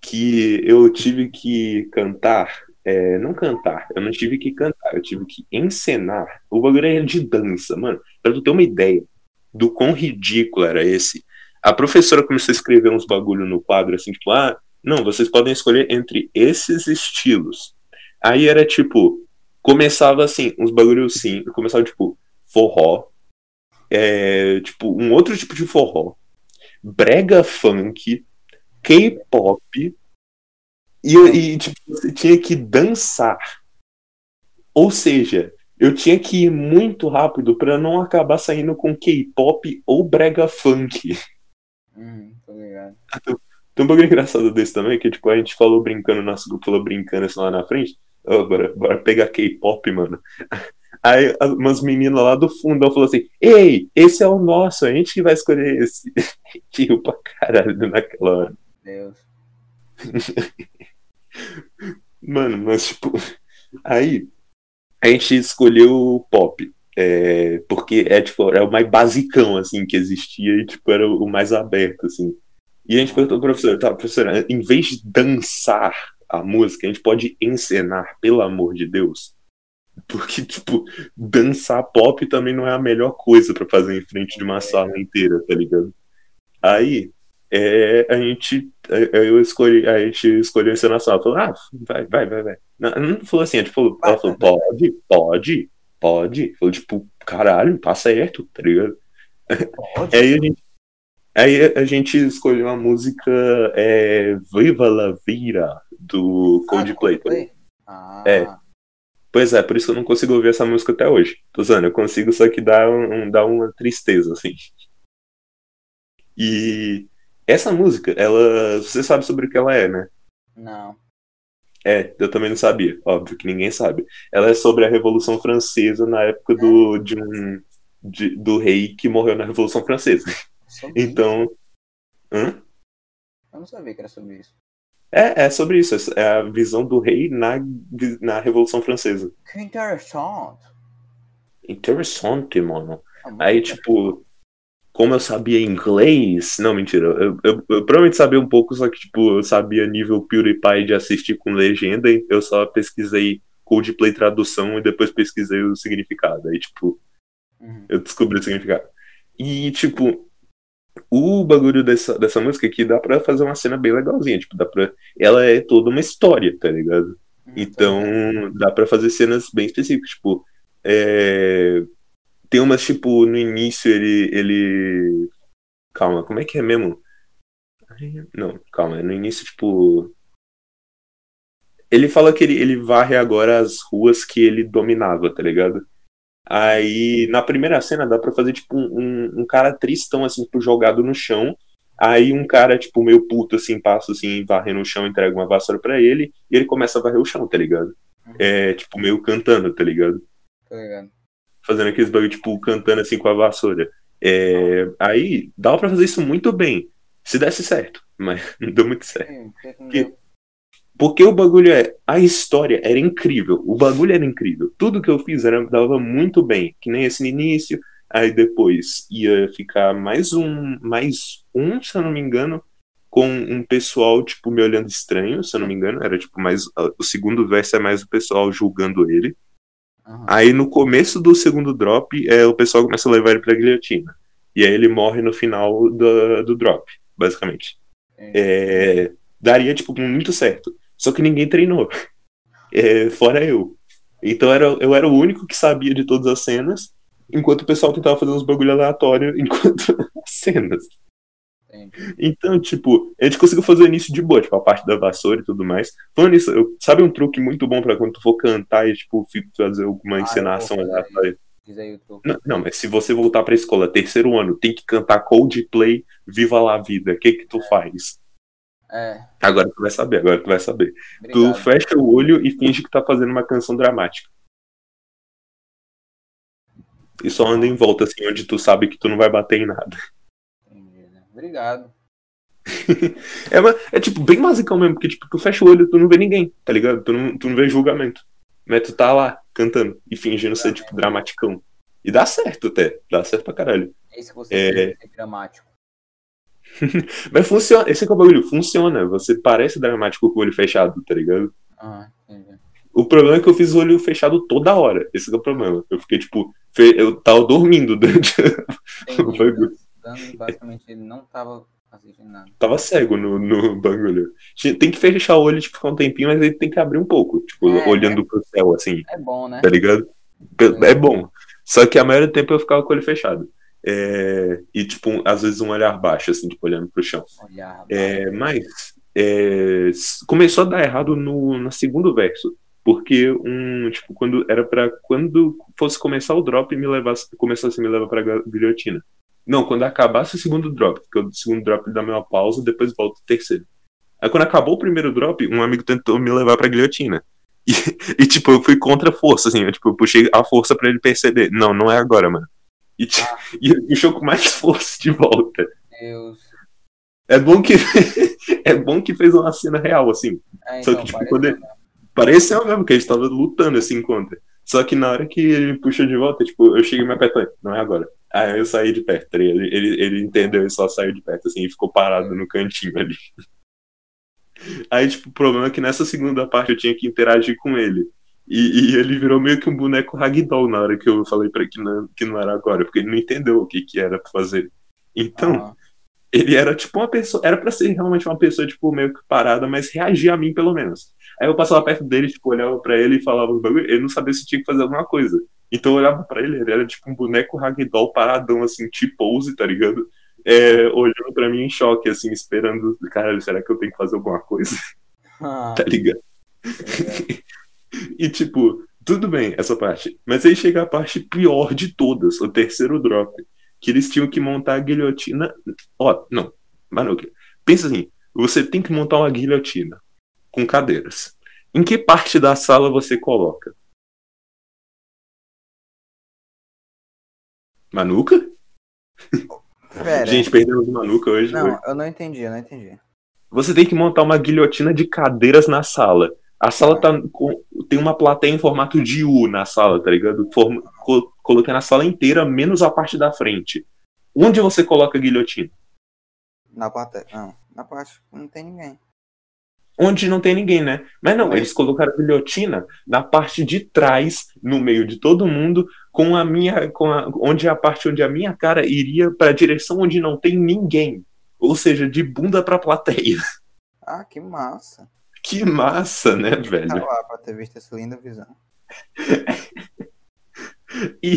que eu tive que cantar, é, não cantar, eu não tive que cantar, eu tive que encenar. O bagulho era de dança, mano. Pra tu ter uma ideia do quão ridículo era esse, a professora começou a escrever uns bagulho no quadro, assim, tipo, ah, não, vocês podem escolher entre esses estilos. Aí era tipo, começava assim, uns bagulhos assim, começava tipo, forró, é, tipo, um outro tipo de forró, brega funk, K-pop, e, e tipo, você tinha que dançar. Ou seja, eu tinha que ir muito rápido pra não acabar saindo com K-pop ou brega funk. Uhum, tô ligado. Tem um bagulho engraçado desse também, que tipo, a gente falou brincando, nosso grupo falou brincando assim lá na frente. Ô, bora, bora pegar K-pop, mano. Aí umas meninas lá do fundão falou assim: Ei, esse é o nosso, a gente que vai escolher esse. Tio pra caralho naquela hora. Deus. Mano, mas tipo. Aí a gente escolheu o pop. É, porque é tipo, era o mais basicão assim que existia e tipo, era o mais aberto, assim. E a gente perguntou pro professor, tá, professora, em vez de dançar a música, a gente pode encenar, pelo amor de Deus. Porque, tipo, dançar pop também não é a melhor coisa para fazer em frente de uma sala inteira, tá ligado? Aí, é, a gente, é, eu escolhi, a gente escolheu encenação. Ela falou, ah, vai, vai, vai, vai. Não, não falou assim, tipo, ela falou, pode, pode, pode. Falou, tipo, caralho, tá certo, tá ligado? Pode. Aí a gente, aí a gente escolheu a música é, Viva la Vida, do ah, Coldplay. Ah, ah. É. Pois é, por isso eu não consigo ouvir essa música até hoje. Tô usando, eu consigo, só que dá, um, dá uma tristeza, assim. E essa música, ela. Você sabe sobre o que ela é, né? Não. É, eu também não sabia, óbvio que ninguém sabe. Ela é sobre a Revolução Francesa na época do, de um, de, do rei que morreu na Revolução Francesa. Então. Hã? Eu não sabia que era sobre isso. É, é sobre isso. É a visão do rei na, na Revolução Francesa. Que interessante. Interessante, mano. É Aí, tipo, como eu sabia inglês. Não, mentira. Eu, eu, eu, provavelmente sabia um pouco, só que, tipo, eu sabia nível PewDiePie de assistir com legenda. Eu só pesquisei Coldplay tradução e depois pesquisei o significado. Aí, tipo, uhum. eu descobri o significado. E, tipo, o bagulho dessa, dessa música aqui dá pra fazer uma cena bem legalzinha. Tipo, dá pra. Ela é toda uma história, tá ligado? Uhum. Então, dá pra fazer cenas bem específicas. Tipo, é tem umas, tipo, no início ele. ele... Calma, como é que é mesmo? Não, calma, no início, tipo. Ele fala que ele, ele varre agora as ruas que ele dominava, tá ligado? Aí, na primeira cena, dá pra fazer, tipo, um, um cara tristão, assim, tipo, jogado no chão. Aí um cara, tipo, meio puto, assim, passa, assim, varrendo o chão, entrega uma vassoura pra ele, e ele começa a varrer o chão, tá ligado? Uhum. É, tipo, meio cantando, tá ligado? Tá ligado fazendo aqueles bagulho, tipo, cantando assim com a vassoura. É, aí, dava pra fazer isso muito bem, se desse certo, mas não deu muito certo. Porque, porque o bagulho é. A história era incrível, o bagulho era incrível. Tudo que eu fiz era, dava muito bem, que nem esse no início, aí depois ia ficar mais um, mais um, se eu não me engano, com um pessoal, tipo, me olhando estranho, se eu não me engano, era tipo mais. O segundo verso é mais o pessoal julgando ele. Uhum. Aí no começo do segundo drop, é, o pessoal começa a levar ele pra guilhotina. E aí ele morre no final do, do drop, basicamente. É, daria, tipo, muito certo. Só que ninguém treinou. É, fora eu. Então era, eu era o único que sabia de todas as cenas, enquanto o pessoal tentava fazer uns bagulho aleatório enquanto as cenas. Então, tipo, a gente conseguiu fazer isso de boa, tipo, a parte da vassoura e tudo mais. Falando eu, sabe um truque muito bom para quando tu for cantar e, tipo, fazer alguma ah, encenação lá? Não, não, mas se você voltar pra escola, terceiro ano, tem que cantar Coldplay, Viva la Vida, o que que tu é. faz? É. Agora tu vai saber, agora tu vai saber. Obrigado. Tu fecha o olho e finge que tá fazendo uma canção dramática. E só anda em volta, assim, onde tu sabe que tu não vai bater em nada. Obrigado. é, é, tipo, bem basicão mesmo, porque tipo, tu fecha o olho tu não vê ninguém, tá ligado? Tu não, tu não vê julgamento. Mas tu tá lá, cantando e fingindo ser, tipo, dramaticão. E dá certo até, dá certo pra caralho. É isso que você é... ser dramático. Mas funciona, esse é o bagulho, funciona. Você parece dramático com o olho fechado, tá ligado? Ah, entendi. O problema é que eu fiz o olho fechado toda hora. Esse é o problema. Eu fiquei, tipo, eu tava dormindo durante o bagulho basicamente ele não tava assistindo nada. Tava cego no, no bagulho. Tem que fechar o olho, tipo, ficar um tempinho, mas ele tem que abrir um pouco, tipo, é, olhando é, pro céu, assim. É bom, né? Tá ligado? É bom. Só que a maioria do tempo eu ficava com o olho fechado. É, e, tipo, às vezes um olhar baixo, assim, tipo, olhando pro chão. É, mas é, começou a dar errado no, no segundo verso. Porque um, tipo, quando era para quando fosse começar o drop me levasse, começasse a me levar pra guilhotina. Não, quando acabasse o segundo drop, porque o segundo drop dá uma pausa, depois volta o terceiro. Aí quando acabou o primeiro drop, um amigo tentou me levar pra guilhotina. E, e tipo, eu fui contra a força, assim, eu, tipo, eu puxei a força para ele perceber. Não, não é agora, mano. E, ah. e ele puxou com mais força de volta. Deus. É bom que. é bom que fez uma cena real, assim. É, Só então, que, tipo, parece- quando ele- Pareceu mesmo que a gente tava lutando esse encontro. Só que na hora que ele me puxou de volta, tipo, eu cheguei e me apertando. Não é agora. Aí eu saí de perto, tá ele, ele, ele entendeu e só saiu de perto, assim, e ficou parado no cantinho ali. Aí, tipo, o problema é que nessa segunda parte eu tinha que interagir com ele. E, e ele virou meio que um boneco ragdoll na hora que eu falei pra ele que não, que não era agora, porque ele não entendeu o que, que era pra fazer. Então, Ah, ele era tipo uma pessoa, era pra ser realmente uma pessoa, tipo, meio que parada, mas reagia a mim, pelo menos. Aí eu passava perto dele, tipo, olhava pra ele e falava os bagulho, ele não sabia se tinha que fazer alguma coisa. Então eu olhava pra ele, ele era tipo um boneco ragdoll paradão, assim, tipo pose, tá ligado? É, olhando pra mim em choque, assim, esperando, cara, será que eu tenho que fazer alguma coisa? ah, tá ligado? E tipo, tudo bem essa parte. Mas aí chega a parte pior de todas, o terceiro drop. Que eles tinham que montar a guilhotina. Ó, não, Manu, pensa assim: você tem que montar uma guilhotina com cadeiras. Em que parte da sala você coloca? Manuca? Pera. Gente, perdemos o Manuca hoje. não, hoje. eu não entendi, eu não entendi. Você tem que montar uma guilhotina de cadeiras na sala. A sala tá com, tem uma plateia em formato de U na sala, tá ligado? Forma, co, colocando a sala inteira, menos a parte da frente. Onde você coloca a guilhotina? Na plateia. Não, na parte não tem ninguém. Onde não tem ninguém, né? Mas não, Mas- eles colocaram a guilhotina na parte de trás, no meio de todo mundo, com a minha. Com a, onde é a parte onde a minha cara iria para a direção onde não tem ninguém. Ou seja, de bunda pra plateia. Ah, que massa. Que massa, né, velho? Tá lá pra ter visto essa linda visão. E,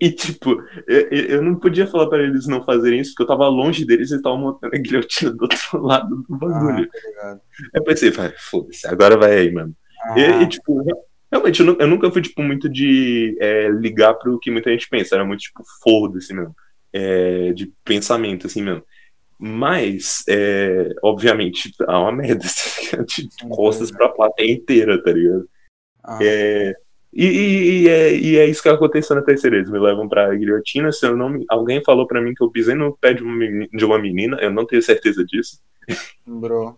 e tipo, eu, eu não podia falar pra eles não fazerem isso, porque eu tava longe deles e eles estavam montando a guilhotina do outro lado do Ah, bagulho. tá ligado. Aí eu pensei, vai, foda-se, agora vai aí, mano. E, Ah, e, tipo, realmente, eu, eu nunca fui, tipo, muito de é, ligar pro que muita gente pensa. Era muito, tipo, foda-se mesmo. É, de pensamento, assim mesmo. Mas, é, obviamente, é uma merda de costas pra plateia inteira, tá ligado? ah, É, e, e- e é, e é isso que aconteceu na terceira. Eles me levam pra guilhotina. Se eu não me- alguém falou pra mim que eu pisei no pé de uma, meni- de uma menina, eu não tenho certeza disso. Bro.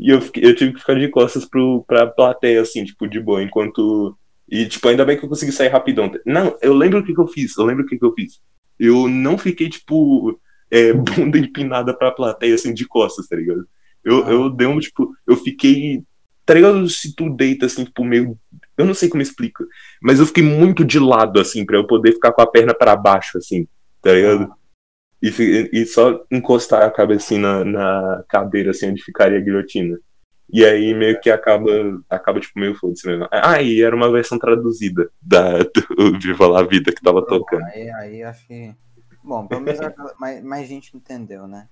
E eu, fiquei- eu tive que ficar de costas pro, pra plateia, assim, tipo, de boa, enquanto. E, tipo, ainda bem que eu consegui sair rapidão. Não, eu lembro o que, que eu fiz. Eu lembro o que, que eu fiz. Eu não fiquei, tipo, é, bunda empinada pra plateia, assim, de costas, tá ligado? Eu, Ah. eu dei um, tipo, eu fiquei. Tá ligado? Se tu deita, assim, tipo, meio. Eu não sei como explico. Mas eu fiquei muito de lado, assim, pra eu poder ficar com a perna pra baixo, assim, tá ligado? E, fi- e só encostar a cabeça assim na, na cadeira, assim, onde ficaria a guilhotina. E aí meio que acaba, acaba tipo, meio foda-se mesmo. Ah, e era uma versão traduzida da, do Viva La Vida que tava tocando. Aí, aí acho que. Bom, pelo menos mais, mais gente entendeu, né?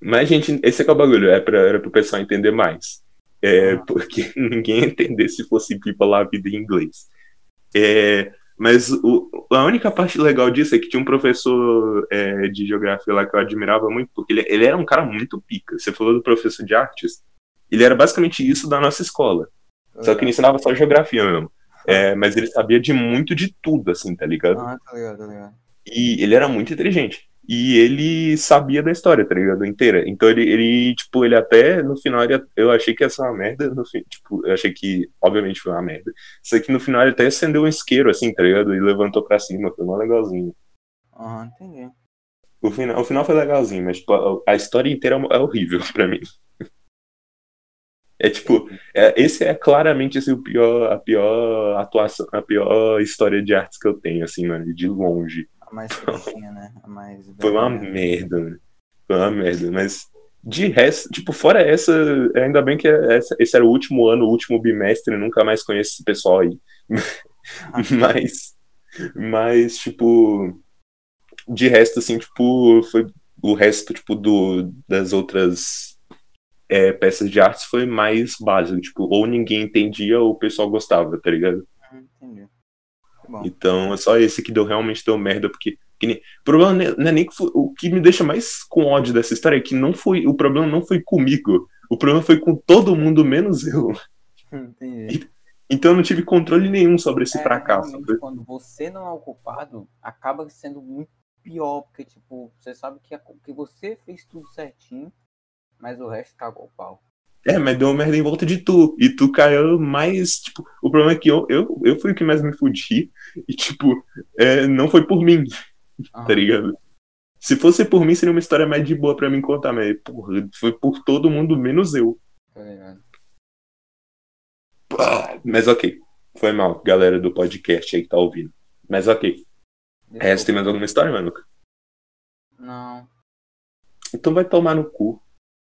Mas, gente, esse é que é o bagulho, é pra, era pro pessoal entender mais. É, Ah. porque ninguém ia entender se fosse Viva La Vida em inglês. É, mas o, a única parte legal disso é que tinha um professor é, de geografia lá que eu admirava muito, porque ele, ele era um cara muito pica. Você falou do professor de artes, ele era basicamente isso da nossa escola. Só que ele ensinava só geografia mesmo. É, mas ele sabia de muito de tudo, assim, tá ligado? Ah, tá ligado, tá ligado. E ele era muito inteligente. E ele sabia da história, tá ligado? Inteira. Então ele, ele tipo, ele até no final, ele, eu achei que ia ser uma merda. No fim, tipo, eu achei que, obviamente, foi uma merda. Só que no final ele até acendeu um isqueiro, assim, tá ligado? E levantou pra cima. Foi mó legalzinho. Aham, entendi. O final, o final foi legalzinho, mas tipo, a, a história inteira é horrível pra mim. É tipo, é, esse é claramente assim, o pior, a pior atuação, a pior história de artes que eu tenho, assim, mano, de longe. A mais né? A mais. Foi uma merda, mano. Foi uma merda, mas de resto, tipo, fora essa, ainda bem que essa- esse era o último ano, o último bimestre, nunca mais conheço esse pessoal aí. mas, mas, tipo, de resto, assim, tipo, foi o resto, tipo, do, das outras é, peças de artes foi mais básico, tipo, ou ninguém entendia ou o pessoal gostava, tá ligado? Hum, Entendi. Bom, Então, é só esse que deu realmente deu merda, porque que nem- o problema não é- nem que foi, o que me deixa mais com ódio dessa história é que não foi, o problema não foi comigo, o problema foi com todo mundo menos eu. entendi. Então eu não tive controle nenhum sobre esse É, fracasso. quando você não é o culpado, acaba sendo muito pior, porque, tipo, você sabe que, a- que você fez tudo certinho, Mas o resto cagou o pau. É, mas deu uma merda em volta de tu. E tu caiu mais. Tipo, o problema é que eu, eu, eu fui o que mais me fudi. E, tipo, é, não foi por mim, Aham. tá ligado? Se fosse por mim, seria uma história mais de boa pra mim contar, mas, porra, foi por todo mundo, menos eu. Tá? Ah, Mas ok. Foi mal, galera do podcast aí que tá ouvindo. Mas ok. Desculpa. Essa tem mais alguma história, mano? Não. Então vai tomar no cu.